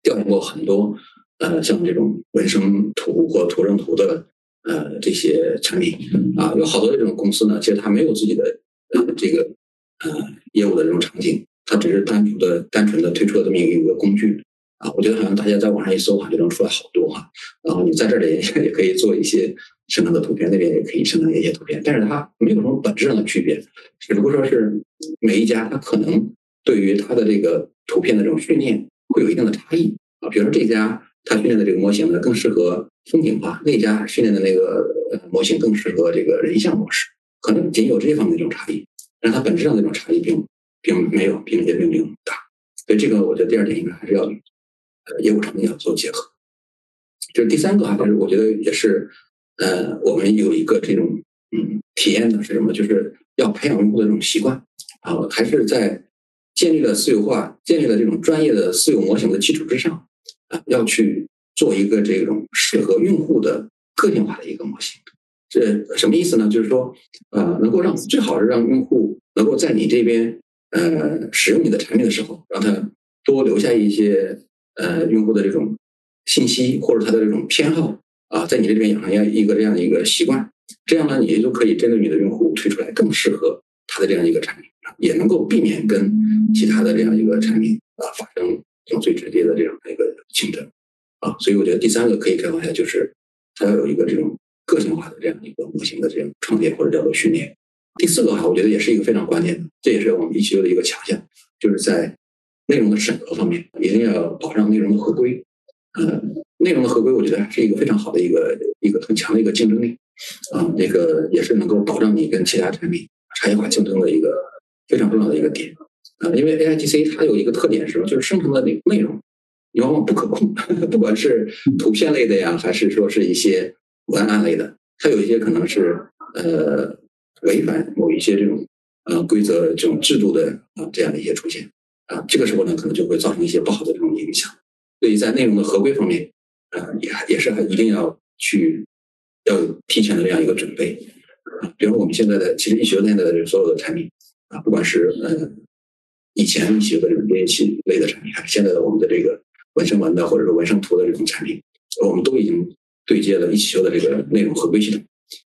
调研过很多呃像这种纹身图或图生图的。呃，这些产品啊，有好多这种公司呢，其实它没有自己的呃这个呃业务的这种场景，它只是单纯的单纯的推出了这么一个工具啊。我觉得好像大家在网上一搜，哈，就能出来好多哈。然后你在这里 (laughs) 也可以做一些生成的图片，那边也可以生成一些图片，但是它没有什么本质上的区别，只不过说是每一家它可能对于它的这个图片的这种训练会有一定的差异啊。比如说这家它训练的这个模型呢，更适合。风景化那家训练的那个模型更适合这个人像模式，可能仅有这方面的这种差异，但它本质上的这种差异并并没有，并且并没有大。所以这个我觉得第二点应该还是要呃业务场景要做结合。就是第三个啊，就是我觉得也是呃我们有一个这种嗯体验的是什么？就是要培养用户的这种习惯啊，还是在建立了私有化、建立了这种专业的私有模型的基础之上啊，要去。做一个这种适合用户的个性化的一个模型，这什么意思呢？就是说，呃，能够让最好是让用户能够在你这边呃使用你的产品的时候，让他多留下一些呃用户的这种信息或者他的这种偏好啊，在你这边养成一个这样的一个习惯，这样呢，你就可以针对你的用户推出来更适合他的这样一个产品，也能够避免跟其他的这样一个产品啊发生这种最直接的这样的一个竞争。啊，所以我觉得第三个可以开玩笑，就是它要有一个这种个性化的这样一个模型的这样创建或者叫做训练。第四个哈，我觉得也是一个非常关键的，这也是我们一期的一个强项，就是在内容的审核方面，一定要保障内容的合规。呃，内容的合规，我觉得是一个非常好的一个一个很强的一个竞争力啊，那个也是能够保证你跟其他产品差异化竞争的一个非常重要的一个点啊。因为 AIGC 它有一个特点是什么？就是生成的内内容往往不可控，(laughs) 不管是图片类的呀，还是说是一些文案类的，它有一些可能是呃违反某一些这种呃规则、这种制度的啊这样的一些出现啊，这个时候呢，可能就会造成一些不好的这种影响。所以在内容的合规方面，呃，也也是一定要去要提前的这样一个准备啊。比如我们现在的其实易学内的所有的产品啊，不管是呃以前易学的这种编辑器类的产品，还是现在的我们的这个纹身文的或者是纹身图的这种产品，我们都已经对接了一起修的这个内容合规系统。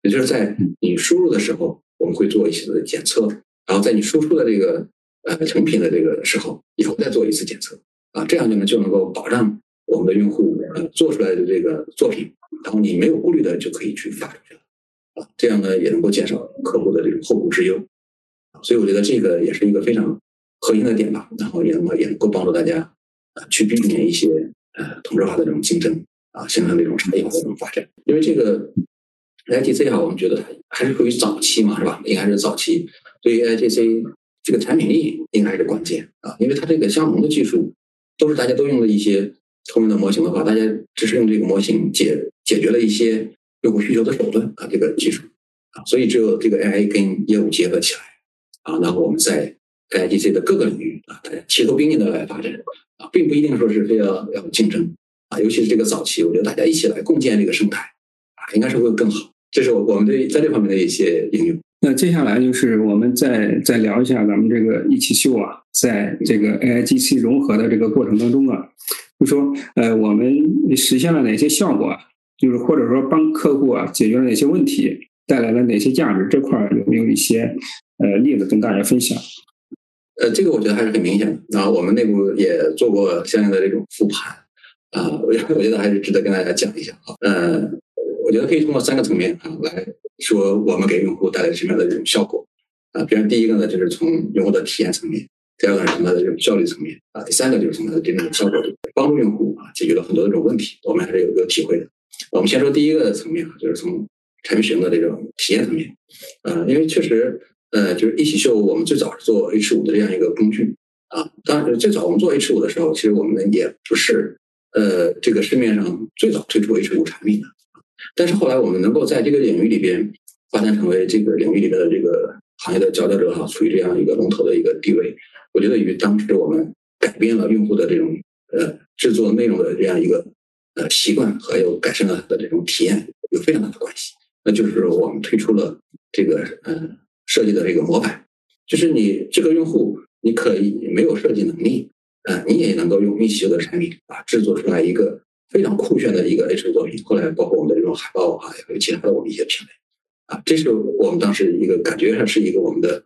也就是在你输入的时候，我们会做一些检测，然后在你输出的这个呃成品的这个时候，以后再做一次检测。啊，这样就能就能够保障我们的用户呃做出来的这个作品，然后你没有顾虑的就可以去发出去了，啊，这样呢也能够减少客户的这种后顾之忧，所以我觉得这个也是一个非常核心的点吧，然后也能够也能够帮助大家去避免一些呃同质化的这种竞争啊，形成这种差异化的这种发展，因为这个 A I G C 啊，我们觉得它还是属于早期嘛，是吧？应该是早期，对于 A I G C 这个产品力应该是关键啊，因为它这个相同的技术。都是大家都用的一些通用的模型的话，大家只是用这个模型解解决了一些用户需求的手段啊，这个技术啊，所以只有这个 AI 跟业务结合起来啊，然后我们在 AIGC 的各个领域啊，大家齐头并进的来发展啊，并不一定说是非要要竞争啊，尤其是这个早期，我觉得大家一起来共建这个生态啊，应该是会更好。这是我我们对在这方面的一些应用。那接下来就是我们再再聊一下咱们这个一起秀啊，在这个 AIGC 融合的这个过程当中啊，就说呃我们实现了哪些效果？就是或者说帮客户啊解决了哪些问题，带来了哪些价值？这块有没有一些呃例子跟大家分享？呃，这个我觉得还是很明显的啊，我们内部也做过相应的这种复盘啊，我我觉得还是值得跟大家讲一下啊。呃，我觉得可以通过三个层面啊来。说我们给用户带来什么样的这种效果啊？比如第一个呢，就是从用户的体验层面；第二个是从它的这种效率层面啊；第三个就是从它的真正的效果，帮助用户啊解决了很多这种问题。我们还是有一个体会的。我们先说第一个层面，就是从产品使用的这种体验层面。呃，因为确实，呃，就是一起秀，我们最早是做 H 五的这样一个工具啊。当然，最早我们做 H 五的时候，其实我们也不是呃这个市面上最早推出 H 五产品的。但是后来我们能够在这个领域里边发展成为这个领域里边的这个行业的佼佼者哈，处于这样一个龙头的一个地位，我觉得与当时我们改变了用户的这种呃制作内容的这样一个呃习惯，还有改善了他的这种体验有非常大的关系。那就是我们推出了这个呃设计的这个模板，就是你这个用户你可以没有设计能力，呃，你也能够用一起的产品啊制作出来一个。非常酷炫的一个 H 作品，后来包括我们的这种海报啊，还有其他的我们一些品类啊，这是我们当时一个感觉上是一个我们的，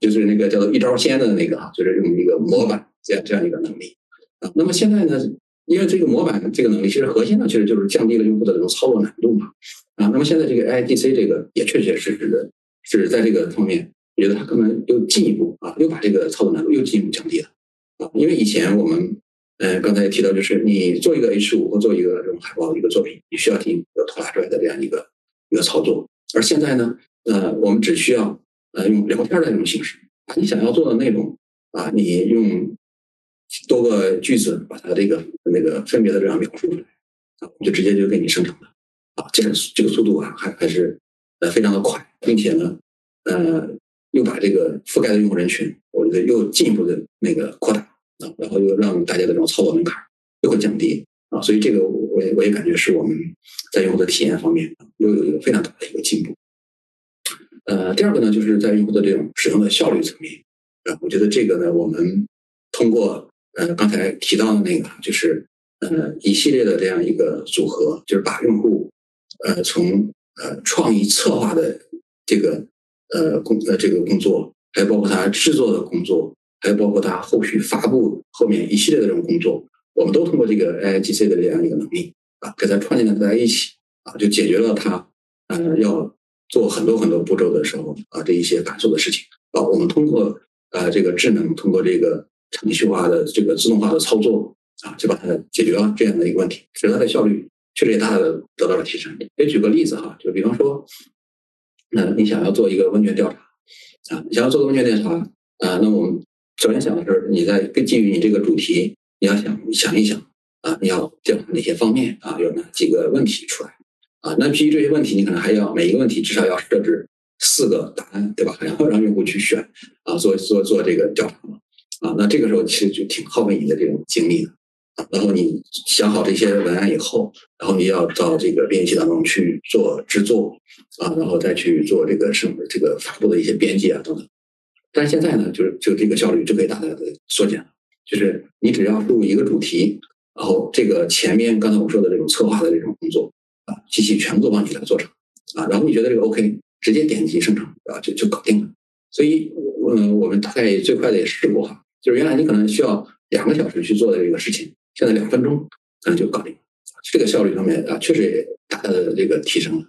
就是那个叫做一招鲜的那个啊，就是用一个模板这样这样一个能力啊。那么现在呢，因为这个模板这个能力，其实核心呢，其实就是降低了用户的这种操作难度嘛啊。那么现在这个 IDC 这个也确确实实的是在这个方面，我觉得它可能又进一步啊，又把这个操作难度又进一步降低了啊。因为以前我们。嗯，刚才提到，就是你做一个 H 五或做一个这种海报一个作品，你需要进行一个拖拉出来的这样一个一个操作。而现在呢，呃，我们只需要呃用聊天的这种形式，把你想要做的内容啊，你用多个句子把它这个那个分别的这样描述出来啊，我就直接就给你生成了啊，这个这个速度啊还还是呃非常的快，并且呢，呃，又把这个覆盖的用户人群，我觉得又进一步的那个扩大。啊，然后又让大家的这种操作门槛又会降低啊，所以这个我也我也感觉是我们在用户的体验方面又有一个非常大的一个进步。呃，第二个呢，就是在用户的这种使用的效率层面啊，我觉得这个呢，我们通过呃刚才提到的那个，就是呃一系列的这样一个组合，就是把用户呃从呃创意策划的这个呃工呃这个工作，还有包括他制作的工作。还有包括它后续发布后面一系列的这种工作，我们都通过这个 AIGC 的这样一个能力啊，给它串联在一起啊，就解决了它呃要做很多很多步骤的时候啊这一些繁琐的事情啊。我们通过呃这个智能，通过这个程序化的这个自动化的操作啊，就把它解决了这样的一个问题，使它的效率确实也大大的得到了提升。也举个例子哈，就比方说，那你想要做一个问卷调查啊，你想要做个问卷调查啊，那我们首先想的是你在基于你这个主题，你要想想一想啊，你要调查哪些方面啊，有哪几个问题出来啊？那基于这些问题，你可能还要每一个问题至少要设置四个答案，对吧？然后让用户去选啊，做做做这个调查嘛啊，那这个时候其实就挺耗费你的这种精力的。然后你想好这些文案以后，然后你要到这个编辑当中去做制作啊，然后再去做这个什么这个发布的一些编辑啊等等。但是现在呢，就是就这个效率就可以大大的缩减了。就是你只要输入一个主题，然后这个前面刚才我说的这种策划的这种工作啊，机器全部都帮你来做成啊，然后你觉得这个 OK，直接点击生成啊，就就搞定了。所以，嗯，我们大概最快的也试过哈，就是原来你可能需要两个小时去做的这个事情。现在两分钟可能就搞定，这个效率上面啊，确实也大大的这个提升了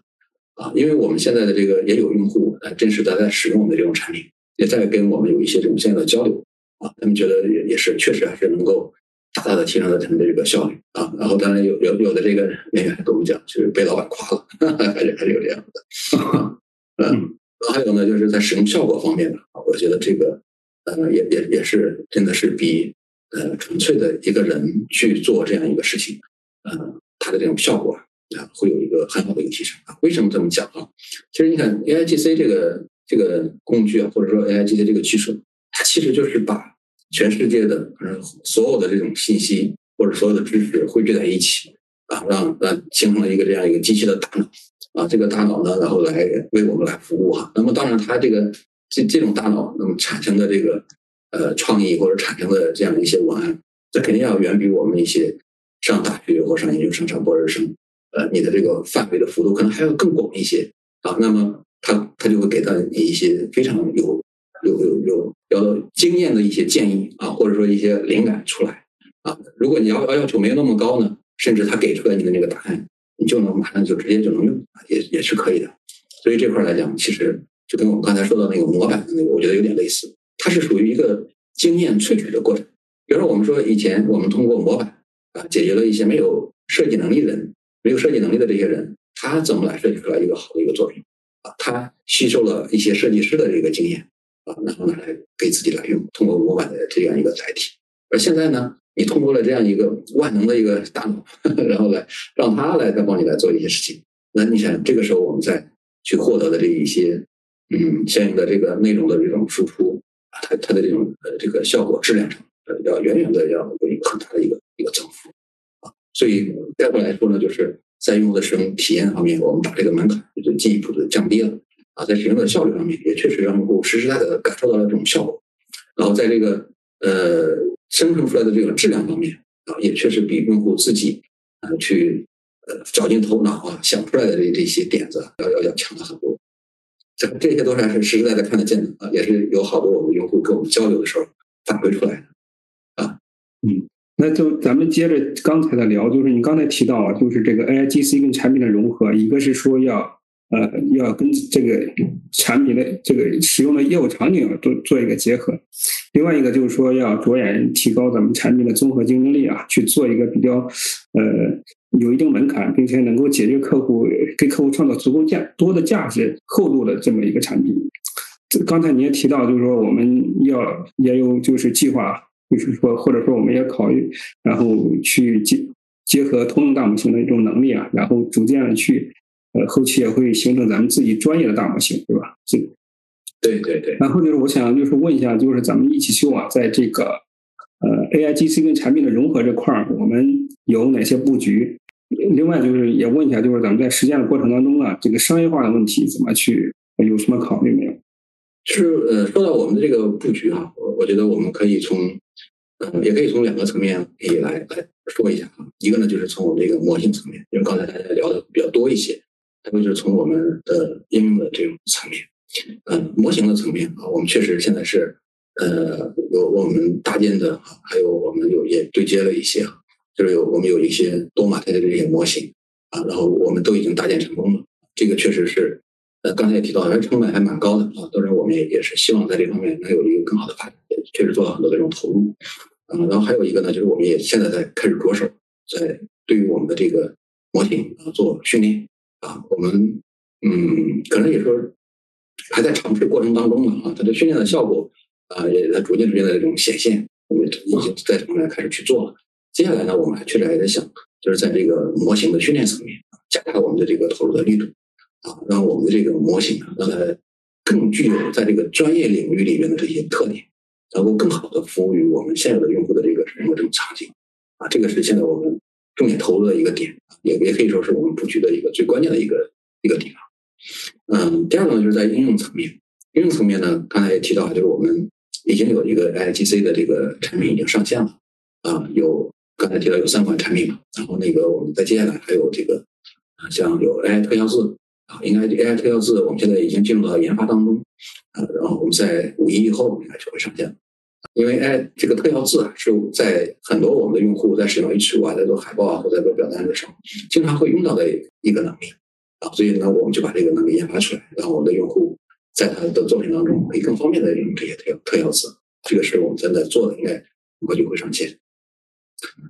啊。因为我们现在的这个也有用户啊，真实的在使用我们的这种产品，也在跟我们有一些这种现在的交流啊。他们觉得也也是确实还是能够大大的提升了他们的这个效率啊。然后当然有有有的这个人员跟我们讲，就是被老板夸了，(laughs) 还是还是有这样的。嗯，还有呢，就是在使用效果方面呢，我觉得这个呃也也也是真的是比。呃，纯粹的一个人去做这样一个事情，呃，它的这种效果啊，会有一个很好的一个提升啊。为什么这么讲啊？其实你看 A I G C 这个这个工具啊，或者说 A I G C 这个技术，它其实就是把全世界的嗯所有的这种信息或者所有的知识汇聚在一起啊，让让形成了一个这样一个机器的大脑啊。这个大脑呢，然后来为我们来服务哈。那么当然，它这个这这种大脑那么产生的这个。呃，创意或者产生的这样一些文案，这肯定要远比我们一些上大学或上研究生、上博士生，呃，你的这个范围的幅度可能还要更广一些啊。那么，他他就会给到你一些非常有有有有有经验的一些建议啊，或者说一些灵感出来啊。如果你要要要求没有那么高呢，甚至他给出来你的那个答案，你就能马上就直接就能用，也也是可以的。所以这块来讲，其实就跟我们刚才说的那个模板的那个，我觉得有点类似。它是属于一个经验萃取的过程。比如说，我们说以前我们通过模板啊，解决了一些没有设计能力的人、没有设计能力的这些人，他怎么来设计出来一个好的一个作品啊？他吸收了一些设计师的这个经验啊，然后呢来给自己来用，通过模板的这样一个载体。而现在呢，你通过了这样一个万能的一个大脑，(laughs) 然后来让他来再帮你来做一些事情。那你想，这个时候我们再去获得的这一些嗯相应的这个内容的这种输出。啊它它的这种呃这个效果质量上，呃要远远的要有一个很大的一个一个增幅啊，所以概括来说呢，就是在用户的使用体验方面，我们把这个门槛就进一步的降低了啊，在使用的效率方面，也确实让用户实实在在的感受到了这种效果，然后在这个呃生成出来的这个质量方面啊，也确实比用户自己呃去呃绞尽头脑啊想出来的这这些点子要要要强了很多。这这些都是还是实实在在看得见的啊，也是有好多我们用户跟我们交流的时候反馈出来的啊。嗯，那就咱们接着刚才的聊，就是你刚才提到了，就是这个 A I G C 跟产品的融合，一个是说要呃要跟这个产品的这个使用的业务场景做做一个结合，另外一个就是说要着眼提高咱们产品的综合竞争力啊，去做一个比较呃。有一定门槛，并且能够解决客户给客户创造足够价多的价值厚度的这么一个产品。这刚才你也提到，就是说我们要也有就是计划，就是说或者说我们也考虑，然后去结结合通用大模型的一种能力啊，然后逐渐的去呃后期也会形成咱们自己专业的大模型，对吧？这对对对。然后就是我想就是问一下，就是咱们一起修啊，在这个呃 A I G C 跟产品的融合这块儿，我们有哪些布局？另外就是也问一下，就是咱们在实践的过程当中啊，这个商业化的问题怎么去有什么考虑没有？是呃，说到我们的这个布局啊，我我觉得我们可以从呃，也可以从两个层面可以来来说一下啊。一个呢就是从我们这个模型层面，因为刚才大家聊的比较多一些；，还有就是从我们的应用的这种层面，嗯，模型的层面啊，我们确实现在是呃有我们搭建的，还有我们有也对接了一些。就是有我们有一些多马态的这些模型啊，然后我们都已经搭建成功了。这个确实是，呃，刚才也提到，还成本还蛮高的啊。当然，我们也也是希望在这方面能有一个更好的发展，也确实做了很多这种投入。嗯，然后还有一个呢，就是我们也现在在开始着手，在对于我们的这个模型啊做训练啊，我们嗯可能也说还在尝试过程当中呢啊，它的训练的效果啊也在逐渐逐渐的这种显现，我们已经在这方面开始去做了。接下来呢，我们还确实还在想，就是在这个模型的训练层面加大我们的这个投入的力度啊，让我们的这个模型啊，让它更具有在这个专业领域里面的这些特点，能够更好的服务于我们现有的用户的这个使用的这种场景啊，这个是现在我们重点投入的一个点，也也可以说是我们布局的一个最关键的一个一个地方。嗯，第二个呢，就是在应用层面，应用层面呢，刚才也提到，就是我们已经有一个 AIGC 的这个产品已经上线了啊，有刚才提到有三款产品嘛，然后那个我们在接下来还有这个啊，像有 AI 特效字。啊，应该 AI 特效字我们现在已经进入到研发当中，啊，然后我们在五一以后应该就会上线。因为哎这个特效字啊，是在很多我们的用户在使用 H5 啊，在做海报啊，或者在做表单的时候，经常会用到的一个能力啊，所以呢，我们就把这个能力研发出来，让我们的用户在他的作品当中可以更方便的用这些特特效字。这个是我们正在做的，应该很快就会上线。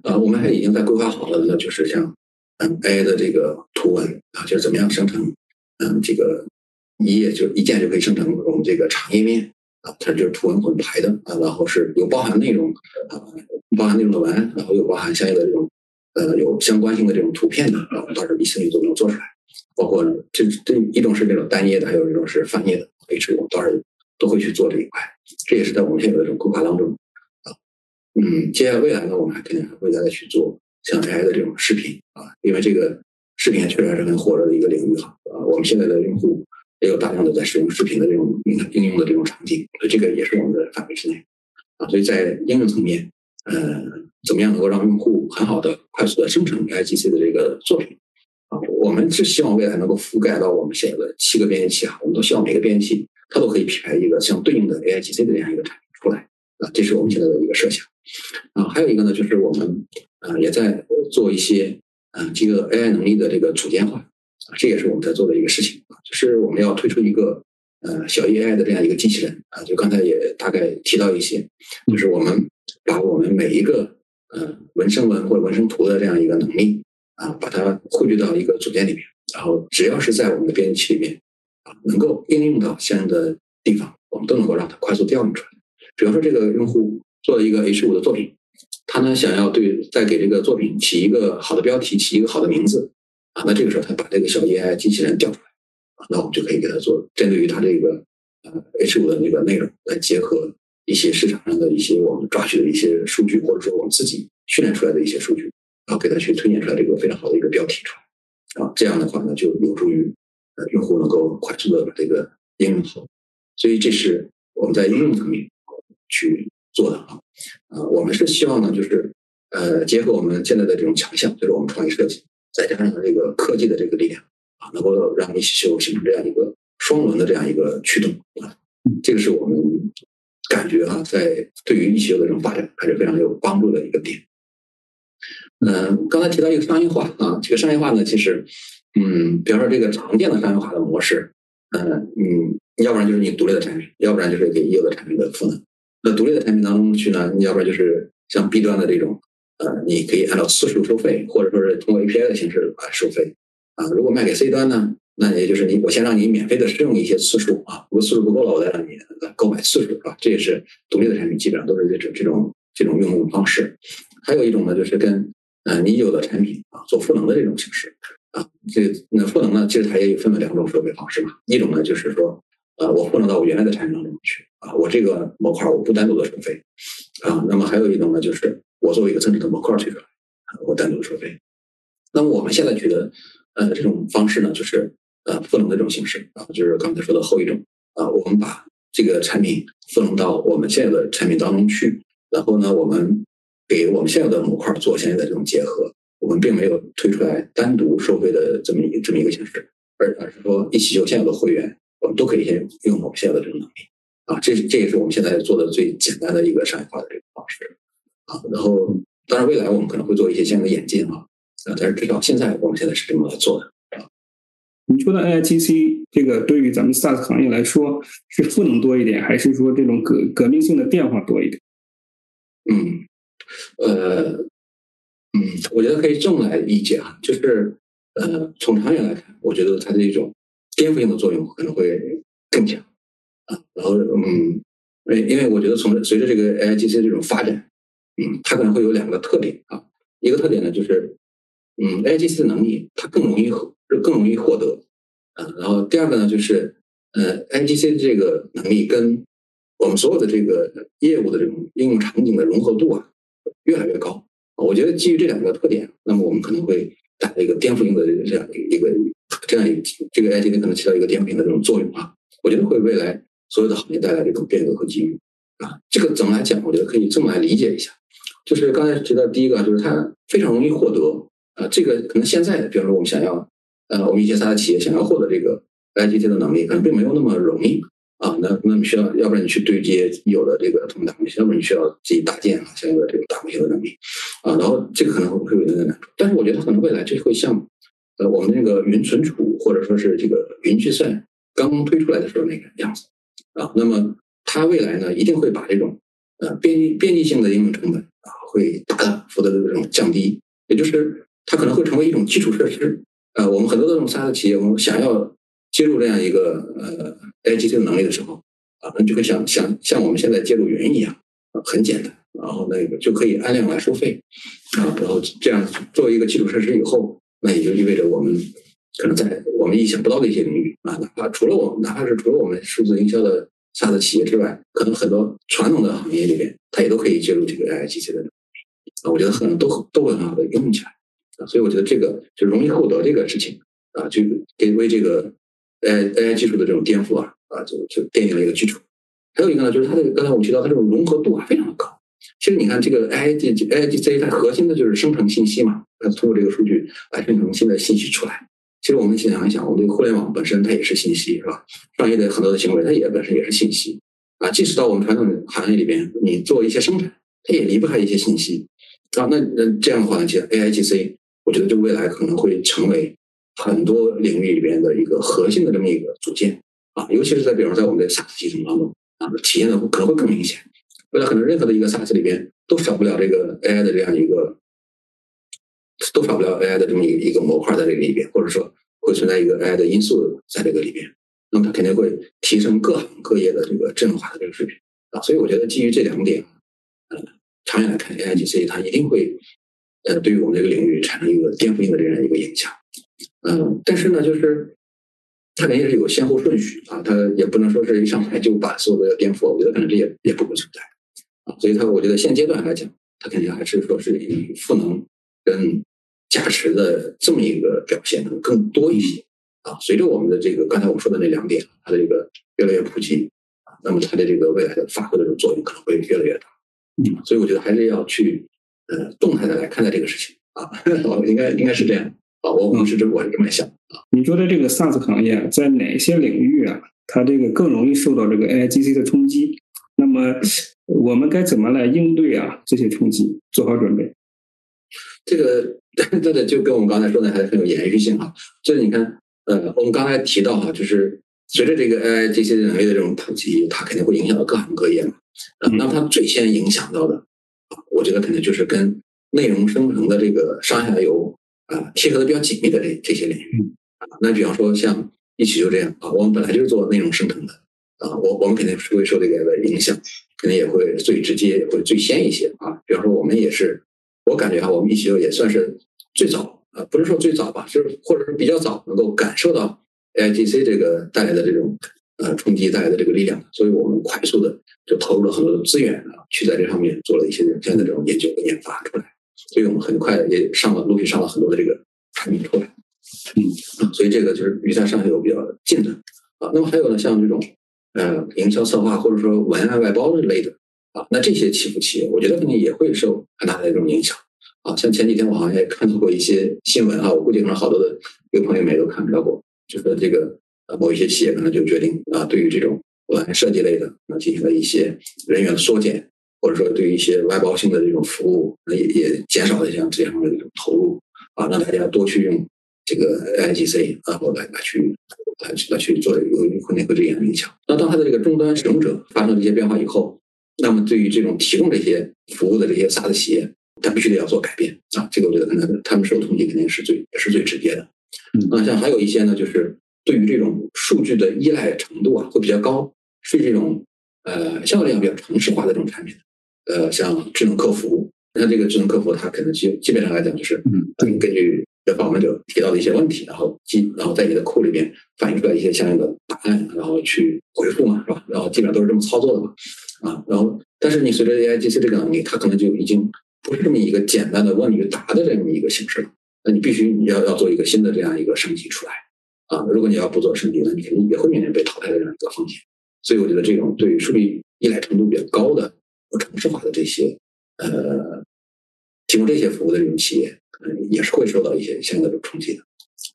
啊，我们还已经在规划好了，那就是像嗯 AI 的这个图文啊，就是怎么样生成。嗯，这个一页就一键就可以生成我们这个长页面它就是图文混排的啊，然后是有包含内容啊，包含内容的文案，然后又包含相应的这种呃有相关性的这种图片的啊，到时候一次性都能做出来。包括这这一种是这种单页的，还有一种是泛页的，H 我到时候都会去做这一块。这也是在我们现在的这种规划当中啊。嗯，接下来未来呢，我们还肯定还会再去做像 AI 的这种视频啊，因为这个。视频确实还是很火热的一个领域哈啊，我们现在的用户也有大量的在使用视频的这种应应用的这种场景，所以这个也是我们的范围之内啊。所以在应用层面，呃，怎么样能够让用户很好的、快速的生成 AIGC 的这个作品啊？我们是希望未来能够覆盖到我们现有的七个编辑器啊，我们都希望每个编辑器它都可以匹配一个相对应的 AIGC 的这样一个产品出来啊，这是我们现在的一个设想啊。还有一个呢，就是我们啊也在做一些。嗯，这个 AI 能力的这个组件化啊，这也是我们在做的一个事情，就是我们要推出一个呃小 AI 的这样一个机器人啊，就刚才也大概提到一些，就是我们把我们每一个呃纹身文或者纹身图的这样一个能力啊，把它汇聚到一个组件里面，然后只要是在我们的编辑器里面啊，能够应用到相应的地方，我们都能够让它快速调用出来。比方说，这个用户做了一个 H5 的作品。他呢想要对再给这个作品起一个好的标题，起一个好的名字啊，那这个时候他把这个小 AI 机器人调出来，那我们就可以给他做针对于他这个呃 H 五的那个内容来结合一些市场上的一些我们抓取的一些数据，或者说我们自己训练出来的一些数据，然后给他去推荐出来这个非常好的一个标题出来啊，这样的话呢就有助于呃用户能够快速的把这个应用好，所以这是我们在应用层面去做的啊。啊，我们是希望呢，就是呃，结合我们现在的这种强项，就是我们创意设计，再加上这个科技的这个力量啊，能够让一起秀形成这样一个双轮的这样一个驱动啊，这个是我们感觉啊，在对于一起秀的这种发展还是非常有帮助的一个点。嗯，刚才提到一个商业化啊，这个商业化呢，其实嗯，比方说这个常见的商业化的模式，嗯嗯，要不然就是你独立的产品，要不然就是给业务的产品的赋能。那独立的产品当中去呢，你要不然就是像 B 端的这种，呃，你可以按照次数收费，或者说是通过 API 的形式来收费啊。如果卖给 C 端呢，那也就是你我先让你免费的试用一些次数啊，如果次数不够了，我再让你购买次数，是吧？这也是独立的产品基本上都是这种这种这种用户方式。还有一种呢，就是跟呃你有的产品啊做赋能的这种形式啊。这那赋能呢，其实它也有分为两种收费方式嘛。一种呢就是说。呃，我赋能到我原来的产品当中去啊，我这个模块我不单独的收费啊。那么还有一种呢，就是我作为一个增值的模块推出来，我单独收费。那么我们现在觉得呃这种方式呢，就是呃赋能的这种形式啊，就是刚才说的后一种啊，我们把这个产品赋能到我们现有的产品当中去，然后呢，我们给我们现有的模块做相应的这种结合，我们并没有推出来单独收费的这么一这么一个形式，而而是说一起有现有的会员。我们都可以先用我们现有的这种能力啊，这这也是我们现在做的最简单的一个商业化的这个方式啊。然后，当然未来我们可能会做一些相应的演进啊，啊，但是至少现在我们现在是这么来做的啊。你说的 AIGC 这个对于咱们 SaaS 行业来说是赋能多一点，还是说这种革革命性的变化多一点？嗯，呃，嗯，我觉得可以这么来理解啊，就是呃，从长远来看，我觉得它的一种颠覆性的作用可能会更强啊。然后，嗯，因因为我觉得从随着这个 AIGC 这种发展，嗯，它可能会有两个特点啊。一个特点呢，就是嗯，AIGC 的能力它更容易更容易获得啊。然后第二个呢，就是呃，AIGC 的这个能力跟我们所有的这个业务的这种应用场景的融合度啊，越来越高。我觉得基于这两个特点，那么我们可能会带来一个颠覆性的这样一个这样一个这个 AIGC 可能起到一个颠覆性的这种作用啊。我觉得会未来所有的行业带来这种变革和机遇啊。这个怎么来讲？我觉得可以这么来理解一下，就是刚才提到第一个，就是它非常容易获得啊。这个可能现在，比方说我们想要呃，我们一些大的企业想要获得这个 IGT 的能力，可能并没有那么容易。啊，那那么需要，要不然你去对接有的这个通达模型，要不然你需要自己搭建啊相应的这个大模型的能力啊，然后这个可能会会有一定的难度，但是我觉得它可能未来就会像呃我们那个云存储或者说是这个云计算刚刚推出来的时候那个样子啊，那么它未来呢一定会把这种呃便利便利性的应用成本啊会大大幅的这种降低，也就是它可能会成为一种基础设施呃，我们很多的这种 SaaS 企业，我们想要接入这样一个呃。AIGC 的能力的时候，啊，那就会想想像我们现在接入云一样，啊，很简单，然后那个就可以按量来收费，啊，然后这样作为一个基础设施以后，那也就意味着我们可能在我们意想不到的一些领域，啊，哪怕除了我们，哪怕是除了我们数字营销的下的企业之外，可能很多传统的行业里边，它也都可以接入这个 AIGC 的，啊，我觉得可能都都会很好的应用起来，所以我觉得这个就容易获得这个事情，啊，就给为这个 AI AI 技术的这种颠覆啊。啊，就就奠定了一个基础。还有一个呢，就是它的刚才我们提到，它这种融合度啊非常的高。其实你看这个 A I G A I G C，它核心的就是生成信息嘛，它通过这个数据来生成新的信息出来。其实我们想一想，我们这个互联网本身它也是信息，是吧？商业的很多的行为，它也本身也是信息啊。即使到我们传统行业里边，你做一些生产，它也离不开一些信息啊。那那这样的话呢，其实 A I G C，我觉得就未来可能会成为很多领域里边的一个核心的这么一个组件。啊，尤其是在比如在我们的 SaaS 系统当中啊，体现的可能会更明显。未来可能任何的一个 SaaS 里边都少不了这个 AI 的这样一个，都少不了 AI 的这么一一个模块在这个里边，或者说会存在一个 AI 的因素在这个里边。那么它肯定会提升各行各业的这个智能化的这个水平啊。所以我觉得基于这两点，呃，长远来看，AIGC 它一定会呃对于我们这个领域产生一个颠覆性的这样一个影响。嗯，但是呢，就是。它肯定是有先后顺序啊，它也不能说是一上台就把所有的要颠覆，我觉得可能这也也不会存在啊，所以它我觉得现阶段来讲，它肯定还是说是以赋能跟加持的这么一个表现能更多一些啊。随着我们的这个刚才我说的那两点，它的这个越来越普及啊，那么它的这个未来的发挥的这种作用可能会越来越大。嗯，所以我觉得还是要去呃动态的来看待这个事情啊，(laughs) 应该应该是这样。啊，我我是这我是这么想啊。你觉得这个 SaaS 行业在哪些领域啊，它这个更容易受到这个 AIGC 的冲击？那么我们该怎么来应对啊？这些冲击做好准备。这个这个就跟我们刚才说的还很有延续性啊。就是你看，呃，我们刚才提到哈，就是随着这个 AIGC 能力的这种普及，它肯定会影响到各行各业嘛。那么它最先影响到的啊，我觉得可能就是跟内容生成的这个上下游。啊，贴合的比较紧密的这这些领域啊，那比方说像一起就这样啊，我们本来就是做内容生成的啊，我我们肯定是会受这个的影响，肯定也会最直接，也会最先一些啊。比方说我们也是，我感觉啊，我们一起就也算是最早啊，不是说最早吧，就是或者是比较早能够感受到 AIGC 这个带来的这种呃冲击带来的这个力量，所以我们快速的就投入了很多的资源啊，去在这上面做了一些领先的这种研究和研发出来。所以我们很快也上了，陆续上了很多的这个产品出来，嗯，所以这个就是与它上下游比较近的啊。那么还有呢，像这种呃营销策划或者说文案外包之类的啊，那这些起步企业，我觉得肯定也会受很大的这种影响啊。像前几天我好像也看到过一些新闻啊，我估计可能好多的有朋友们也都看到过，就是这个某一些企业可能就决定啊，对于这种文案设计类的啊进行了一些人员的缩减。或者说，对于一些外包性的这种服务，也也减少了像这样的这种投入啊，让大家多去用这个 AIGC，啊后来来去来去来去做有可能会这样影响。那当它的这个终端使用者发生这些变化以后，那么对于这种提供这些服务的这些 SaaS 企业，它必须得要做改变啊。这个我觉得可能他们受冲击肯定是最也是最直接的啊，像还有一些呢，就是对于这种数据的依赖程度啊会比较高，是这种呃相对来讲比较城市化的这种产品，呃，像智能客服，那这个智能客服它可能基基本上来讲就是嗯，根据访问者提到的一些问题，然后基然后在你的库里面反映出来一些相应的答案，然后去回复嘛，是吧？然后基本上都是这么操作的嘛，啊，然后但是你随着 AI GC 这个能力，它可能就已经不是这么一个简单的问与答的这么一个形式了。那你必须你要要做一个新的这样一个升级出来啊！如果你要不做升级，那你肯定也会面临被淘汰的这样一个风险。所以我觉得这种对于数据依赖程度比较高的、不城市化的这些呃提供这些服务的这种企业，可能也是会受到一些相应的冲击的。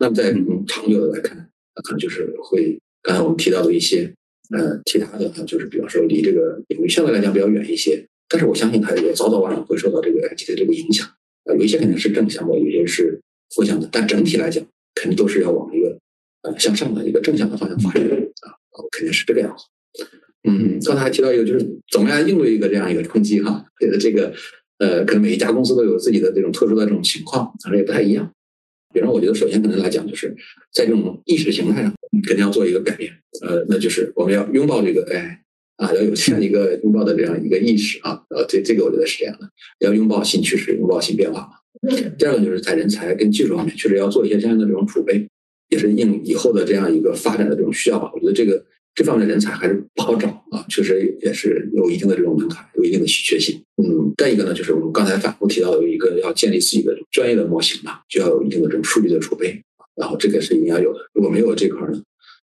那么在长久的来看，那可能就是会刚才我们提到的一些呃其他的，就是比方说离这个领域相对来讲比较远一些，但是我相信它也早早晚晚会受到这个 IT 的这个影响。啊，有一些肯定是正向的，有些是负向的，但整体来讲，肯定都是要往一个呃向上的一个正向的方向发展啊，肯定是这个样子。嗯，刚才还提到一个，就是怎么样应对一个这样一个冲击哈，觉得这个呃，可能每一家公司都有自己的这种特殊的这种情况，反正也不太一样。比方，我觉得首先可能来讲，就是在这种意识形态上，肯定要做一个改变。呃，那就是我们要拥抱这个哎。啊，要有这样一个拥抱的这样一个意识啊，呃，这这个我觉得是这样的，要拥抱新趋势，拥抱新变化嘛。第二个就是在人才跟技术方面，确实要做一些相应的这种储备，也是应以后的这样一个发展的这种需要吧。我觉得这个这方面人才还是不好找啊，确实也是有一定的这种门槛，有一定的稀缺性。嗯，再一个呢，就是我们刚才反复提到，有一个要建立自己的专业的模型嘛，就要有一定的这种数据的储备，然后这个是一定要有的。如果没有这块呢？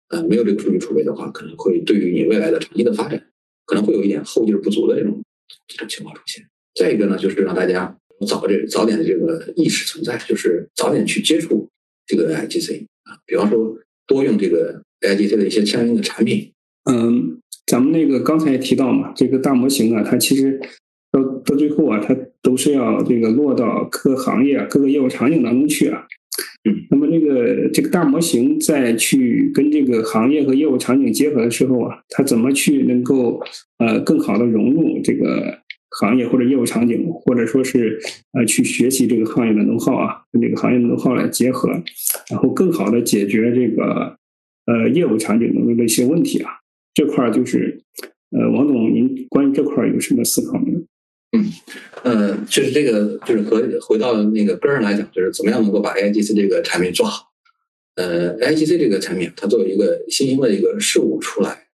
呃，没有这个数据储备的话，可能会对于你未来的长期的发展，可能会有一点后劲不足的这种这种情况出现。再一个呢，就是让大家早这早点的这个意识存在，就是早点去接触这个 I G C 啊，比方说多用这个 AIGC 的一些相应的产品。嗯，咱们那个刚才也提到嘛，这个大模型啊，它其实到到最后啊，它都是要这个落到各个行业、各个业务场景当中去啊。嗯那么这个这个大模型在去跟这个行业和业务场景结合的时候啊，它怎么去能够呃更好的融入这个行业或者业务场景，或者说是呃去学习这个行业的能耗啊，跟这个行业的能耗来结合，然后更好的解决这个呃业务场景的一些问题啊，这块儿就是呃王总，您关于这块儿有什么思考没有？嗯，呃，就是这个，就是回回到那个根儿上来讲，就是怎么样能够把 AIGC 这个产品做好。呃，AIGC 这个产品，它作为一个新兴的一个事物出来，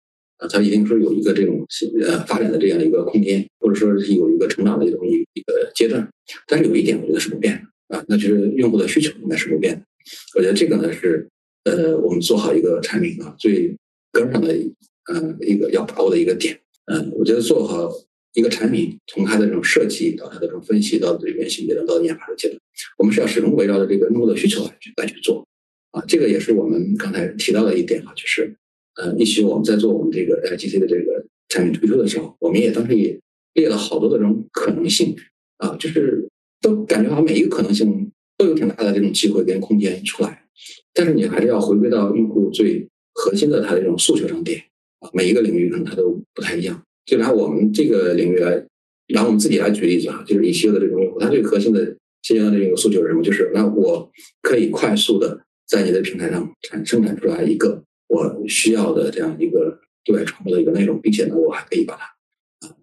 它一定是有一个这种呃发展的这样的一个空间，或者说是有一个成长的这种一一个阶段。但是有一点，我觉得是不变的啊，那就是用户的需求应该是不变的。我觉得这个呢是呃，我们做好一个产品啊最根上的呃一个要把握的一个点。嗯，我觉得做好。一个产品从它的这种设计到它的这种分析到这原型阶段到研发的阶段，我们是要始终围绕着这个用户的需求来去来去做啊。这个也是我们刚才提到的一点啊，就是呃，一起我们在做我们这个 IGC 的这个产品推出的时候，我们也当时也列了好多的这种可能性啊，就是都感觉好像每一个可能性都有挺大的这种机会跟空间出来，但是你还是要回归到用户最核心的它的这种诉求上点啊，每一个领域可能它都不太一样。就拿我们这个领域来，拿我们自己来举例子啊，就是以西欧的这种用户，他最核心的现阶段的这个诉求是什么？就是那我可以快速的在你的平台上产生产出来一个我需要的这样一个对外传播的一个内容，并且呢，我还可以把它啊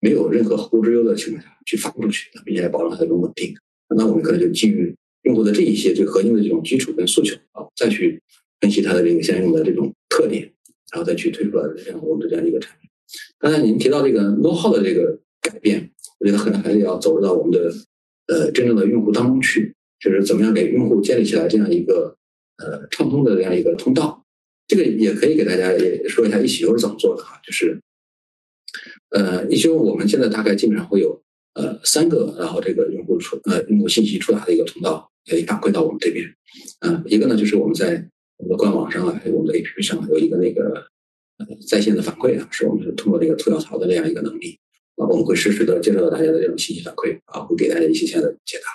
没有任何后顾之忧的情况下去发布出去，并且保证它的这种稳定。那我们可能就基于用户的这一些最核心的这种基础跟诉求啊，再去分析它的这个相应的这种特点，然后再去推出来这样我们的这样一个产品。刚才您提到这个 know how 的这个改变，我觉得可能还是要走入到我们的呃真正的用户当中去，就是怎么样给用户建立起来这样一个呃畅通的这样一个通道。这个也可以给大家也说一下一起优是怎么做的哈，就是呃一休我们现在大概基本上会有呃三个，然后这个用户出呃用户信息出达的一个通道可以反馈到我们这边。嗯，一个呢就是我们在我们的官网上啊，还有我们的 APP 上有一个那个。在线的反馈啊，是我们是通过这个吐槽的这样一个能力啊，我们会实时的接受到大家的这种信息反馈啊，会给大家一些相应的解答。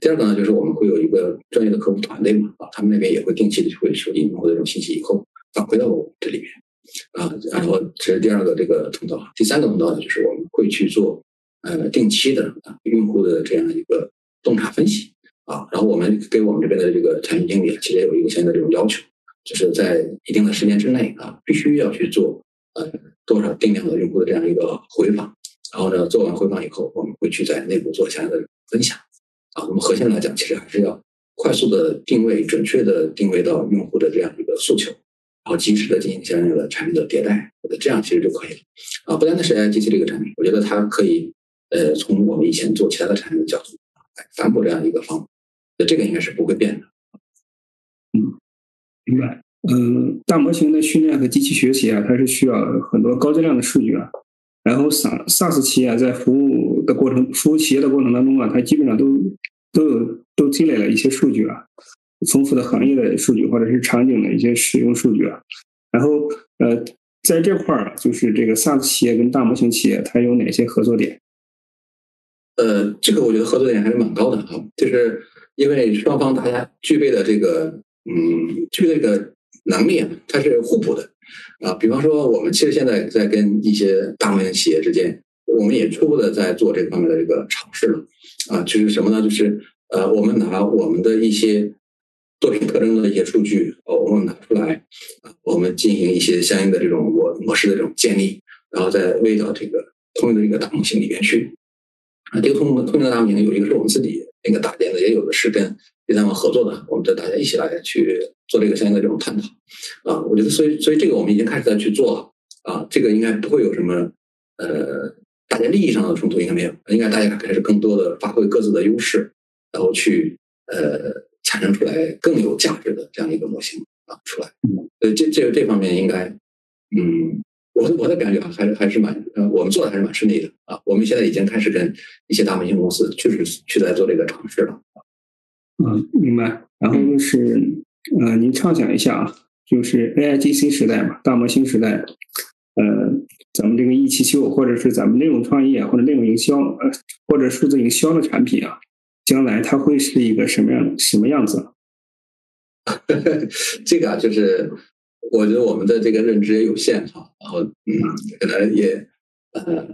第二个呢，就是我们会有一个专业的客服团队嘛啊，他们那边也会定期的去会收集用户的这种信息，以后反馈到我们这里面啊。然后这是第二个这个通道。第三个通道呢，就是我们会去做呃定期的啊用户的这样一个洞察分析啊。然后我们给我们这边的这个产品经理其实也有一个相应的这种要求，就是在一定的时间之内啊，必须要去做呃多少定量的用户的这样一个回访。然后呢，做完回访以后，我们会去在内部做相应的分享。啊，我们核心来讲，其实还是要快速的定位、准确的定位到用户的这样一个诉求，然后及时的进行相应的产品的迭代，这样其实就可以了。啊，不单单是 AI GC 这个产品，我觉得它可以呃从我们以前做其他的产品的角度来反哺这样一个方法，那这个应该是不会变的。嗯，明白。嗯，大模型的训练和机器学习啊，它是需要很多高质量的数据啊。然后 SaaS SaaS 企业在服务的过程、服务企业的过程当中啊，它基本上都都有都积累了一些数据啊，丰富的行业的数据或者是场景的一些使用数据啊。然后呃，在这块儿，就是这个 SaaS 企业跟大模型企业它有哪些合作点？呃，这个我觉得合作点还是蛮高的啊，就是因为双方大家具备的这个嗯，具备的能力啊，它是互补的。啊，比方说，我们其实现在在跟一些大模型企业之间，我们也初步的在做这方面的这个尝试了。啊，就是什么呢？就是呃，我们拿我们的一些作品特征的一些数据，哦，我们拿出来，啊，我们进行一些相应的这种模模式的这种建立，然后再喂到这个通用的这个大模型里边去。啊，这个通用通用的大模型有一个是我们自己那个搭建的，也有的是跟第三方合作的，我们在大家一起来去做这个相应的这种探讨。啊，我觉得，所以，所以这个我们已经开始在去做了。啊，这个应该不会有什么，呃，大家利益上的冲突应该没有，应该大家开始更多的发挥各自的优势，然后去呃产生出来更有价值的这样一个模型啊出来。呃，这这个这方面应该，嗯，我我的感觉还是还是蛮，呃，我们做的还是蛮顺利的啊。我们现在已经开始跟一些大模型公司确实去在做这个尝试了。嗯，明白。然后就是，呃，您畅想一下啊。就是 A I G C 时代嘛，大模型时代，呃，咱们这个一汽秀，或者是咱们内容创业或者内容营销，呃，或者数字营销的产品啊，将来它会是一个什么样什么样子？(laughs) 这个啊，就是我觉得我们的这个认知也有限哈，然后嗯，可能也呃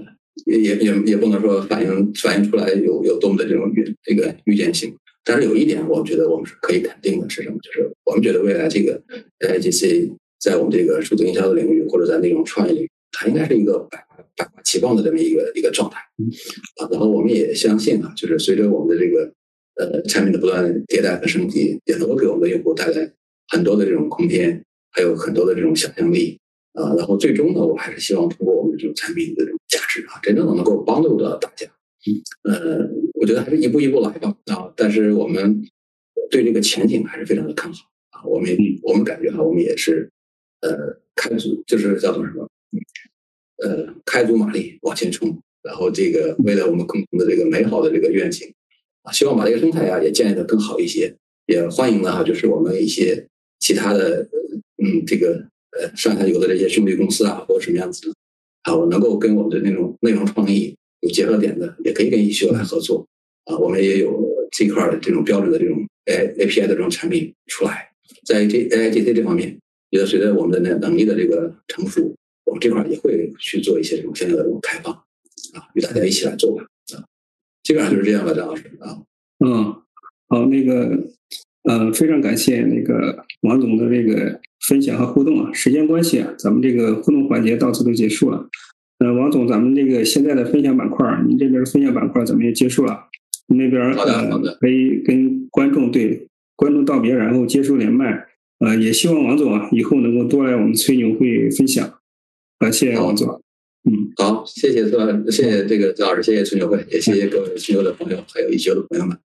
也也也不能说反映反映出来有有多么的这种预这个预见性。但是有一点，我们觉得我们是可以肯定的，是什么？就是我们觉得未来这个 A I G C 在我们这个数字营销的领域，或者在内容创业领域，它应该是一个百百花齐放的这么一个一个状态。啊，然后我们也相信啊，就是随着我们的这个呃产品的不断迭代和升级，也能够给我们的用户带来很多的这种空间，还有很多的这种想象力啊。然后最终呢，我还是希望通过我们这种产品的这种价值啊，真正的能够帮助到大家。呃，我觉得还是一步一步来吧啊！但是我们对这个前景还是非常的看好啊！我们我们感觉啊，我们也是呃开足，就是叫做什么？呃，开足马力往前冲，然后这个为了我们共同的这个美好的这个愿景啊，希望把这个生态啊也建立的更好一些。也欢迎呢，就是我们一些其他的嗯，这个呃上下游的这些兄弟公司啊，或者什么样子的，啊，我能够跟我们的那种内容创意。有结合点的，也可以跟一秀来合作啊。我们也有这块的这种标准的这种 A A P I 的这种产品出来，在这 A I G C 这方面，也随着我们的那能力的这个成熟，我们这块也会去做一些这种相应的这种开放啊，与大家一起来做吧啊。基本上就是这样吧，张老师啊。嗯，好，那个呃，非常感谢那个王总的这个分享和互动啊。时间关系啊，咱们这个互动环节到此都结束了。呃，王总，咱们这个现在的分享板块，您这边分享板块咱们也结束了，那边呃可以跟观众对观众道别，然后结束连麦。呃，也希望王总啊以后能够多来我们吹牛会分享。感谢王总。嗯，好，谢谢孙，谢谢这个张老师，谢谢春牛会，也谢谢各位吹牛的朋友，还有一些的朋友们。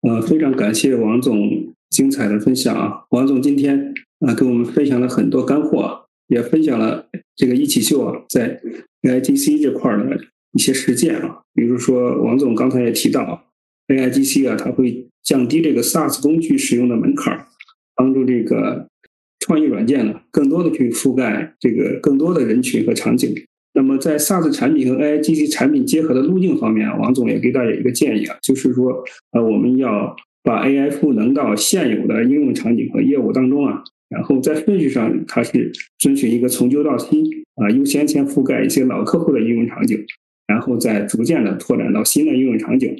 呃，非常感谢王总精彩的分享啊！王总今天啊给我们分享了很多干货，啊也分享了。这个一起秀啊，在 A I G C 这块的一些实践啊，比如说王总刚才也提到，A I G C 啊，它会降低这个 SaaS 工具使用的门槛，帮助这个创意软件呢，更多的去覆盖这个更多的人群和场景。那么在 SaaS 产品和 A I 机器产品结合的路径方面，王总也给大家一个建议啊，就是说，呃，我们要把 A I 赋能到现有的应用场景和业务当中啊。然后在顺序上，它是遵循一个从旧到新啊，优先先覆盖一些老客户的应用场景，然后再逐渐的拓展到新的应用场景，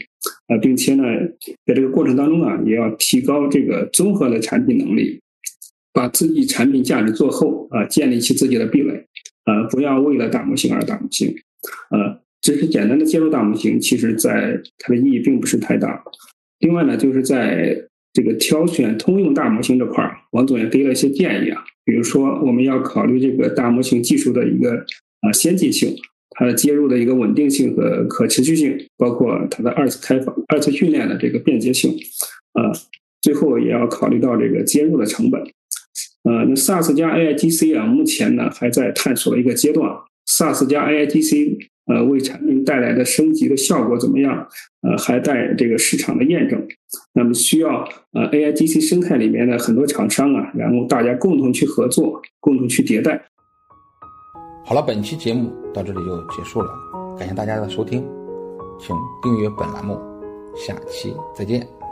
啊，并且呢，在这个过程当中啊，也要提高这个综合的产品能力，把自己产品价值做厚啊，建立起自己的壁垒，啊，不要为了大模型而大模型，呃，只是简单的接入大模型，其实在它的意义并不是太大。另外呢，就是在这个挑选通用大模型这块儿，王总也给了一些建议啊，比如说我们要考虑这个大模型技术的一个啊先进性。它的接入的一个稳定性和可持续性，包括它的二次开发、二次训练的这个便捷性，啊，最后也要考虑到这个接入的成本，呃，那 SaaS 加 AIGC 啊，目前呢还在探索的一个阶段，SaaS 加 AIGC 呃为产品带来的升级的效果怎么样？呃，还带这个市场的验证，那么需要呃 AIGC 生态里面的很多厂商啊，然后大家共同去合作，共同去迭代。好了，本期节目到这里就结束了，感谢大家的收听，请订阅本栏目，下期再见。